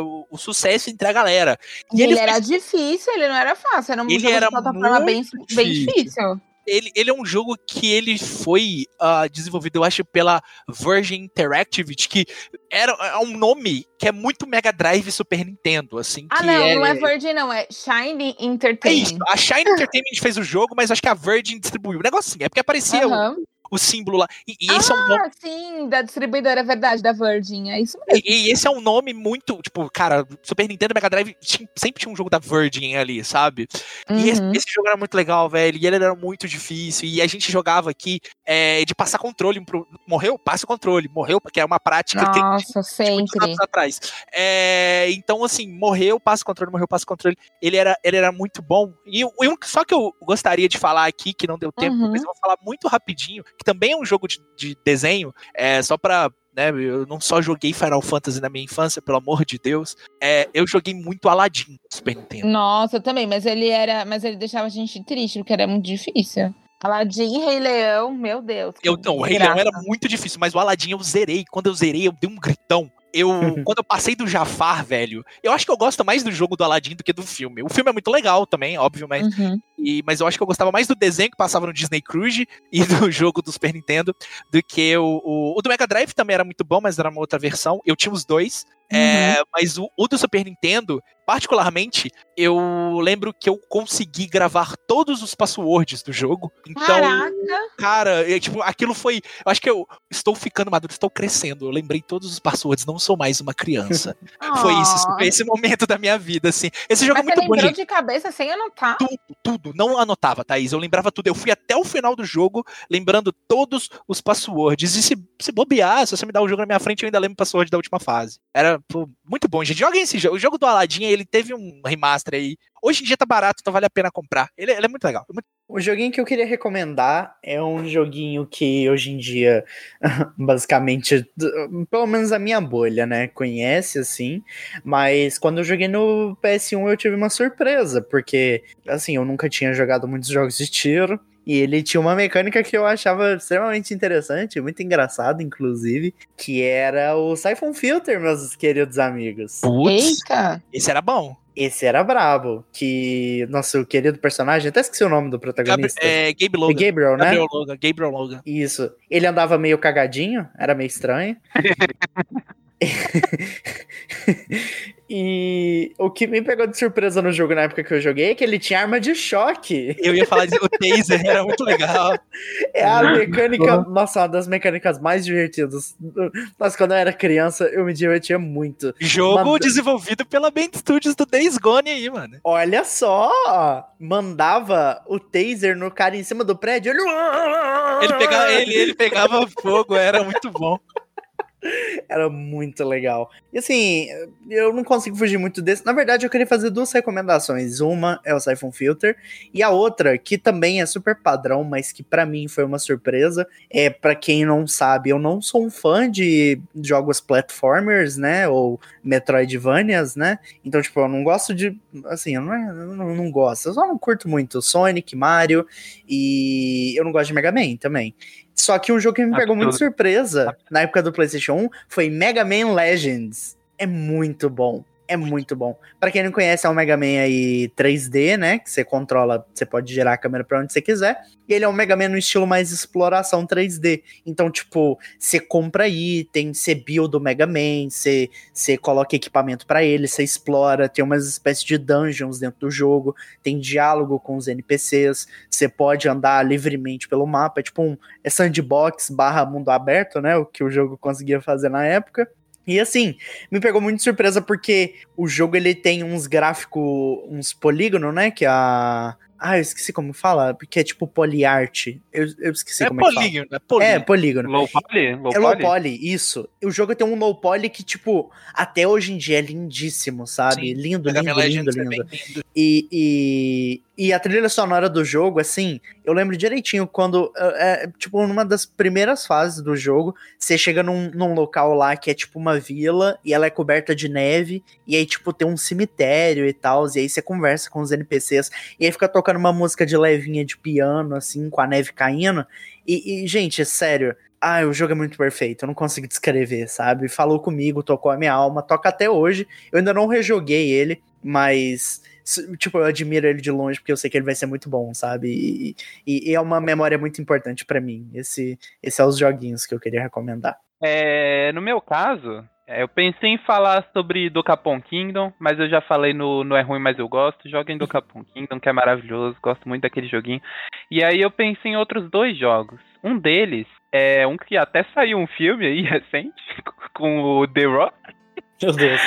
o, o sucesso entre a galera. E ele, ele era difícil, ele não era fácil. Era um Ele jogo era de plataforma bem, bem difícil. Ele, ele é um jogo que ele foi ah, desenvolvido, eu acho, pela Virgin Interactive, que era é um nome que é muito Mega Drive Super Nintendo, assim. Ah, não, é, não é Virgin, não. É Shine É Entertainment. isso, a Shine Entertainment fez o jogo, mas acho que a Virgin distribuiu. O negócio assim, é porque aparecia o- Aham. O, símbolo lá. E, e esse é um nome Ah, sim, da distribuidora, é verdade, da Virgin. É isso mesmo. E, e esse é um nome muito, tipo, cara, Super Nintendo Mega Drive tinha- sempre tinha um jogo da Virgin ali, sabe? E esse, Uhum. esse jogo era muito legal, velho. E ele era muito difícil. E a gente jogava aqui é, de passar controle. Pro, morreu? Passa o controle. Morreu, porque é uma prática que Nossa, muitos sempre. anos atrás. É, então, assim, morreu, passa o controle, morreu, passa o controle. Ele era, ele era muito bom. E e um só que eu gostaria de falar aqui, que não deu tempo, Uhum. mas eu vou falar muito rapidinho, que também é um jogo de, de desenho, é, só pra. Né, eu não só joguei Final Fantasy na minha infância, pelo amor de Deus. É, eu joguei muito Aladdin no Super Nintendo. Nossa, também, mas ele era. Mas ele deixava a gente triste, porque era muito difícil. Aladdin, Rei Leão, meu Deus. Eu, não, o Rei Leão era muito difícil, mas o Aladdin eu zerei. Quando eu zerei, eu dei um gritão. Eu, quando eu passei do Jafar, velho, eu acho que eu gosto mais do jogo do Aladdin do que do filme. O filme é muito legal também, óbvio, mas, Uhum. e- mas eu acho que eu gostava mais do desenho que passava no Disney Cruise e do jogo do Super Nintendo do que o, o, o do Mega Drive também era muito bom, mas era uma outra versão. Eu tinha os dois. É, mas o, o do Super Nintendo, particularmente, eu lembro que eu consegui gravar todos os passwords do jogo. Então, Caraca! Cara, é, tipo, aquilo foi. Eu acho que eu estou ficando maduro, estou crescendo. Eu lembrei todos os passwords, não sou mais uma criança. Foi isso, foi esse momento da minha vida, assim. Esse jogo Mas é você muito bom, lembrou gente. de cabeça sem anotar? Tudo. Não anotava, Thaís. Eu lembrava tudo. Eu fui até o final do jogo, lembrando todos os passwords. E se, se bobear, se você me dar o jogo na minha frente, eu ainda lembro o password da última fase. Era pô, muito bom, gente. Joguem esse jogo. O jogo do Aladdin, ele teve um remaster aí. Hoje em dia tá barato, então vale a pena comprar. Ele, ele é muito legal. Muito- O joguinho que eu queria recomendar é um joguinho que hoje em dia, basicamente, pelo menos a minha bolha, né, conhece assim, mas quando eu joguei no PS1 eu tive uma surpresa, porque, assim, eu nunca tinha jogado muitos jogos de tiro. E ele tinha uma mecânica que eu achava extremamente interessante, muito engraçado, inclusive, que era o Siphon Filter, meus queridos amigos. Putz, Eita! esse era bom. Esse era brabo, que nosso querido personagem, até esqueci o nome do protagonista. é, Gabe Logan. Gabriel, né? Gabriel Logan. Gabriel Logan. Isso. Ele andava meio cagadinho, era meio estranho. e o que me pegou de surpresa no jogo na época que eu joguei é que ele tinha arma de choque. Eu ia falar de o Taser, era muito legal. É a mecânica, nossa, uma das mecânicas mais divertidas. Mas quando eu era criança, eu me divertia muito. Jogo Manda- desenvolvido pela Band Studios do Days Gone aí, mano. Olha só! Mandava o taser no cara em cima do prédio. Ele, Ele pegava, ele, ele pegava fogo, era muito bom. Era muito legal. E assim, eu não consigo fugir muito desse. Na verdade, eu queria fazer duas recomendações. Uma é o Siphon Filter e a outra, que também é super padrão, mas que pra mim foi uma surpresa, é pra quem não sabe, eu não sou um fã de jogos platformers, né, ou Metroidvanias, né? Então, tipo, eu não gosto de, assim, eu não, é- eu não, não gosto, eu só não curto muito Sonic, Mario e eu não gosto de Mega Man também. Só que um jogo que me pegou muito surpresa na época do PlayStation 1 foi Mega Man Legends. É muito bom. É muito bom. Pra quem não conhece, é um Mega Man aí 3D, né? Que você controla, você pode girar a câmera pra onde você quiser. E ele é um Mega Man no estilo mais exploração 3D. Então, tipo, você compra item, você build o Mega Man, você, você coloca equipamento pra ele, você explora, tem umas espécies de dungeons dentro do jogo, tem diálogo com os NPCs, você pode andar livremente pelo mapa, é tipo um é sandbox barra mundo aberto, né? O que o jogo conseguia fazer na época. E assim, me pegou muito de surpresa porque o jogo ele tem uns gráficos, uns polígonos, né? Que a. Ah, eu esqueci como fala, porque é tipo poliart. Eu, eu esqueci É como é que fala. polígono, é polígono. É, polígono. Low poly? Low É low poly? poly, isso. O jogo tem um low poly que, tipo, até hoje em dia é lindíssimo, sabe? Sim, lindo, lindo, lindo, é lindo. lindo. E, e, e a trilha sonora do jogo, assim, eu lembro direitinho quando, é, é, tipo, numa das primeiras fases do jogo, você chega num, num local lá que é tipo uma vila e ela é coberta de neve, e aí, tipo, tem um cemitério e tal, e aí você conversa com os NPCs, e aí fica tocando uma música de levinha de piano, assim, com a neve caindo. E, e, gente, é sério. Ah, o jogo é muito perfeito, eu não consigo descrever, sabe? Falou comigo, tocou a minha alma, toca até hoje. Eu ainda não rejoguei ele, mas, tipo, eu admiro ele de longe porque eu sei que ele vai ser muito bom, sabe? E, e- e é uma memória muito importante pra mim. Esse, esse é os joguinhos que eu queria recomendar. É, no meu caso, é, eu pensei em falar sobre Dokapon Kingdom, mas eu já falei no, no É Ruim, Mas Eu Gosto. Joguem Dokapon Kingdom, que é maravilhoso, gosto muito daquele joguinho. E aí eu pensei em outros dois jogos. Um deles é um que até saiu um filme aí recente, com o The Rock, Meu Deus.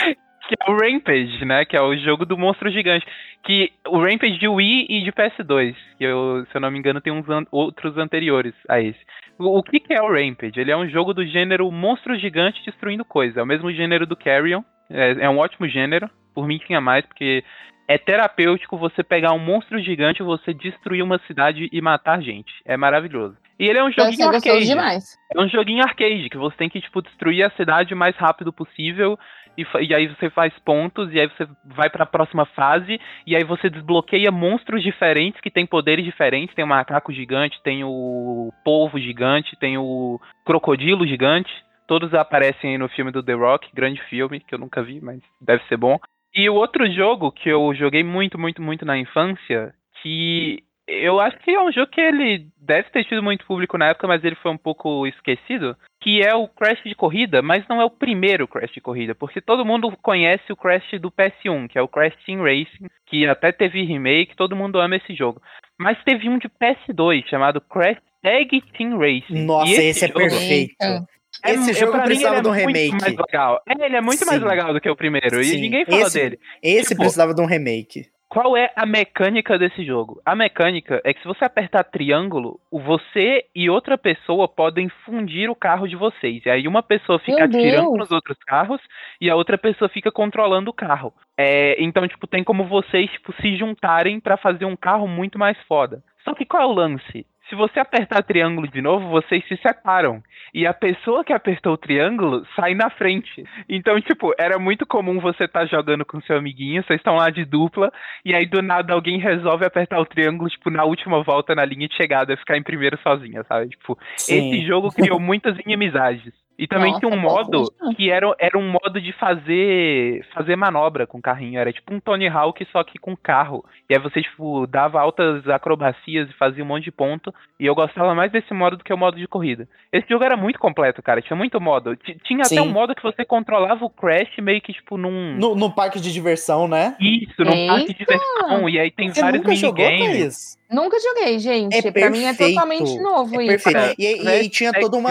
Que é o Rampage, né? Que é o jogo do monstro gigante. Que o Rampage de Wii e de PS2. Que eu, se eu não me engano, tem uns an- outros anteriores a esse. O, o que, que é o Rampage? Ele é um jogo do gênero monstro gigante destruindo coisa. É o mesmo gênero do Carrion. É, é um ótimo gênero. Por mim tinha mais, porque é terapêutico você pegar um monstro gigante, você destruir uma cidade e matar gente. É maravilhoso. E ele é um joguinho arcade. demais. É um joguinho arcade, que você tem que, tipo, destruir a cidade o mais rápido possível. E, e aí você faz pontos, e aí você vai pra próxima fase, e aí você desbloqueia monstros diferentes que têm poderes diferentes. Tem o macaco gigante, tem o polvo gigante, tem o crocodilo gigante. Todos aparecem no filme do The Rock, grande filme, que eu nunca vi, mas deve ser bom. E o outro jogo que eu joguei muito, muito, muito na infância, que eu acho que é um jogo que ele deve ter tido muito público na época, mas ele foi um pouco esquecido, que é o Crash de corrida, mas não é o primeiro Crash de corrida, porque todo mundo conhece o Crash do PS1, que é o Crash Team Racing, que até teve remake, todo mundo ama esse jogo. Mas teve um de PS2 chamado Crash Tag Team Racing. Nossa, E esse, é jogo perfeito. É- Esse é- jogo mim, precisava ele é de um remake. mais legal. É, ele é muito mais Sim. legal do que o primeiro, Sim. e ninguém fala Esse- dele. Esse Tipo- precisava de um remake. Qual é a mecânica desse jogo? A mecânica é que se você apertar triângulo, você e outra pessoa podem fundir o carro de vocês. E aí uma pessoa fica atirando nos outros carros e a outra pessoa fica controlando o carro. É, então, tipo, tem como vocês tipo, se juntarem pra fazer um carro muito mais foda. Só que qual é o lance? Se você apertar triângulo de novo, vocês se separam. E a pessoa que apertou o triângulo sai na frente. Então, tipo, era muito comum você estar jogando com seu amiguinho, vocês estão lá de dupla, e aí do nada alguém resolve apertar o triângulo, tipo, na última volta na linha de chegada, ficar em primeiro sozinha, sabe? Tipo, esse jogo criou muitas inimizades. E também Nossa, tinha um modo que era, era um modo de fazer fazer manobra com o carrinho. Era tipo um Tony Hawk, só que com carro. E aí você, tipo, dava altas acrobacias e fazia um monte de ponto. E eu gostava mais desse modo do que o modo de corrida. Esse jogo era muito completo, cara. Tinha muito modo. T- Tinha Sim. até um modo que você controlava o Crash meio que, tipo, num. No, no parque de diversão, né? Isso, num parque de Eita! diversão. E aí tem Você vários minigames. Nunca joguei, gente. É pra mim é perfeito. totalmente novo É isso. perfeito. E, aí- e aí tinha toda uma.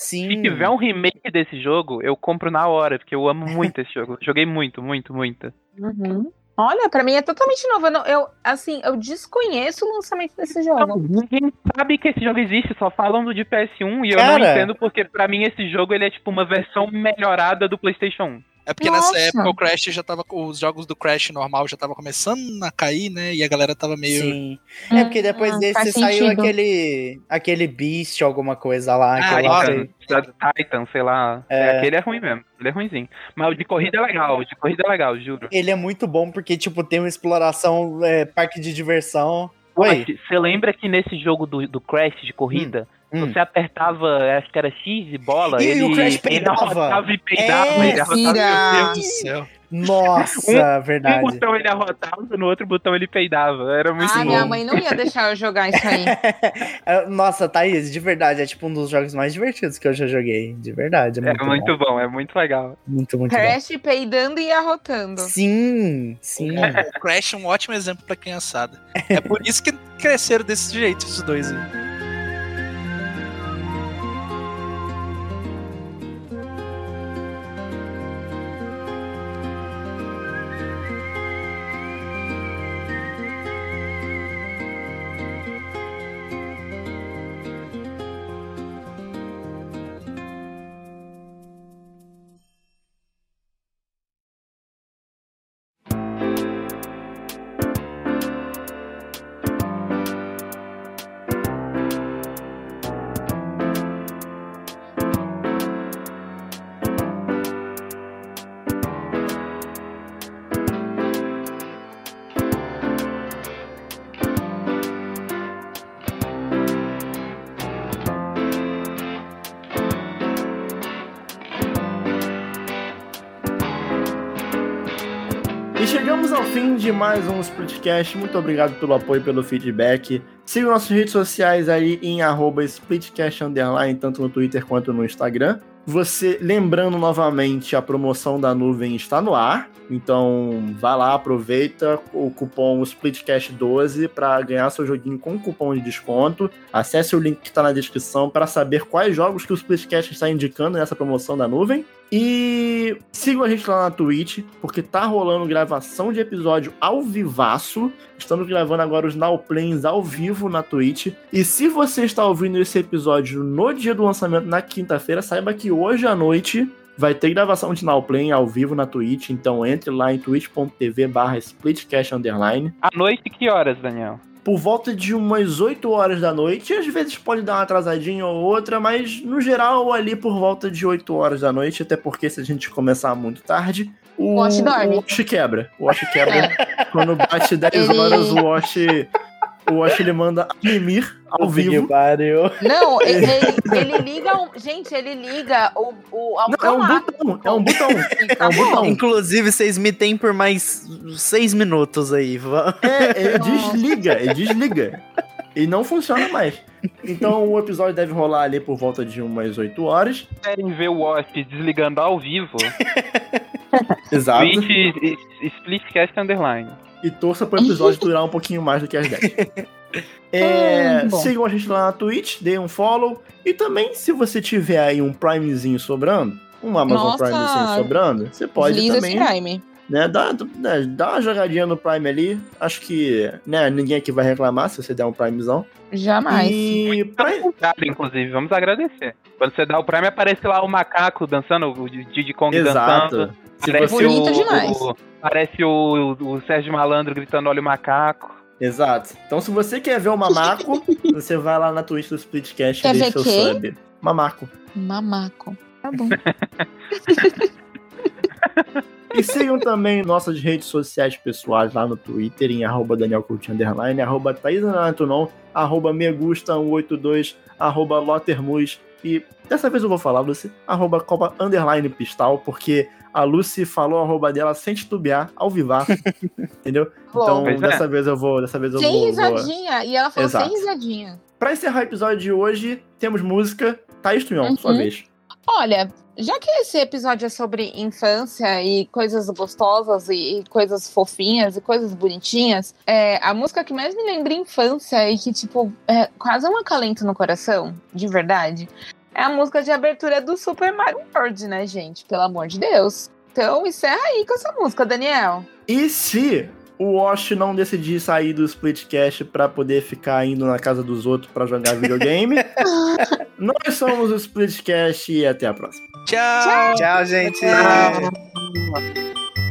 Sim. Se tiver um remake desse jogo, eu compro na hora, porque eu amo muito esse jogo. Joguei muito, muito, muito. Uhum. Olha, pra mim é totalmente novo. Eu, não- eu, assim, eu desconheço o lançamento desse jogo. Ninguém sabe que esse jogo existe, só falam do de PS1 e eu não Cara. entendo porque pra mim esse jogo ele é tipo uma versão melhorada do PlayStation 1. É porque Nossa. nessa época o Crash já tava. Os jogos do Crash normal já tava começando a cair, né? E a galera tava meio. Sim. É porque depois Hum, desse saiu sentido. aquele. aquele Beast, alguma coisa lá. Ah, que eu nossa. achei- Titan, Titan, sei lá. É. É, aquele é ruim mesmo. Ele é ruimzinho. Mas o de corrida é legal, o de corrida é legal, juro. Ele é muito bom porque, tipo, tem uma exploração, é, parque de diversão. Oi. Você lembra que nesse jogo do, do Crash de corrida, Hum. Você apertava, acho que era X e bola, E ele, o Crash ele peidava. arrotava e peidava, É, ele arrotava. Meu Deus do céu. Nossa, Um verdade. botão ele arrotava, no outro botão ele peidava. Era muito Ah, bom. minha mãe não ia deixar eu jogar isso aí. É, Nossa, Thaís, de verdade, é tipo um dos jogos mais divertidos que eu já joguei. De verdade. É muito, É muito bom. bom, é muito legal. Muito, muito bom. Crash peidando e arrotando. Sim, sim. O Crash é um ótimo exemplo pra criançada. É por isso que cresceram desse jeito, esses dois aí. Fim de mais um Splitcast. Muito obrigado pelo apoio e pelo feedback. Siga nossas redes sociais aí em Splitcast tanto no Twitter quanto no Instagram. Você, lembrando novamente, a promoção da nuvem está no ar. Então, vá lá, aproveita o cupom SplitCast12 para ganhar seu joguinho com cupom de desconto. Acesse o link que está na descrição para saber quais jogos que o Splitcast está indicando nessa promoção da nuvem. E sigam a gente lá na Twitch, porque tá rolando gravação de episódio ao vivaço. Estamos gravando agora os Now Plays ao vivo na Twitch. E se você está ouvindo esse episódio no dia do lançamento, na quinta-feira, saiba que hoje à noite vai ter gravação de Now Play ao vivo na Twitch. Então entre lá em twitch.tv barra splitcast underline. À noite, que horas, Daniel? Por volta de umas 8 horas da noite. Às vezes pode dar uma atrasadinha ou outra, mas no geral ali por volta de 8 horas da noite. Até porque se a gente começar muito tarde, o, O Wash dorme. o Wash quebra. O Wash quebra. Quando bate 10 Ele- horas, o Wash, o Wash ele manda mimir ao que vivo. pariu. Não, ele, ele- liga. um- gente, ele liga o, o, ao Não, é um botão, é um botão. Fica é um bom. botão. Inclusive, vocês me têm por mais seis minutos aí. É, ele desliga, ele desliga. E não funciona mais. Então o episódio deve rolar ali por volta de umas 8 horas. Querem ver o Wash desligando ao vivo? Exato. Twitch e- Splitcast Underline. E torça pro episódio durar um pouquinho mais do que as 10. É, Hum, bom. sigam a gente lá na Twitch, deem um follow. E também, se você tiver aí um Primezinho sobrando, um Amazon Nossa, Primezinho sobrando, você pode também esse Prime. né, dar, né, dar uma jogadinha no Prime ali. Acho que né, ninguém aqui vai reclamar se você der um Primezão. Jamais. E pra- Pelo contrário, inclusive, vamos agradecer. Quando você dá o Prime, aparece lá o macaco dançando, o Diddy Kong Exato. dançando. Se você... Bonito o, demais. o- Parece o, o Sérgio Malandro gritando: olha o macaco. Exato. Então, se você quer ver o Mamaco, você vai lá na Twitch do Splitcast Quer e deixa quem? sub. Mamaco. Mamaco. Tá bom. E sigam também nossas redes sociais pessoais lá no Twitter, em arroba Daniel Coutinho Underline, arroba Thaís arroba Megusta182, arroba Lotermus. E dessa vez eu vou falar, Lucy, arroba Copa Underline Pistal, porque a Lucy falou a arroba dela sem titubear, ao vivar, entendeu? Então, Pois é. dessa vez eu vou, dessa vez eu sem vou, vou... risadinha. E ela falou Exato. sem risadinha. Pra encerrar o episódio de hoje, temos música. Thaís Tunhon, Uhum. sua vez. Olha, já que esse episódio é sobre infância e coisas gostosas e, coisas fofinhas e coisas bonitinhas, é, a música que mais me lembra infância e que, tipo, é quase um acalento no coração, de verdade, é a música de abertura do Super Mario World, né, gente? Pelo amor de Deus. Então, encerra aí com essa música, Daniel. E se o Wash não decidir sair do Splitcast pra poder ficar indo na casa dos outros pra jogar videogame, nós somos o Splitcast e até a próxima. Tchau! Tchau, gente. Tchau.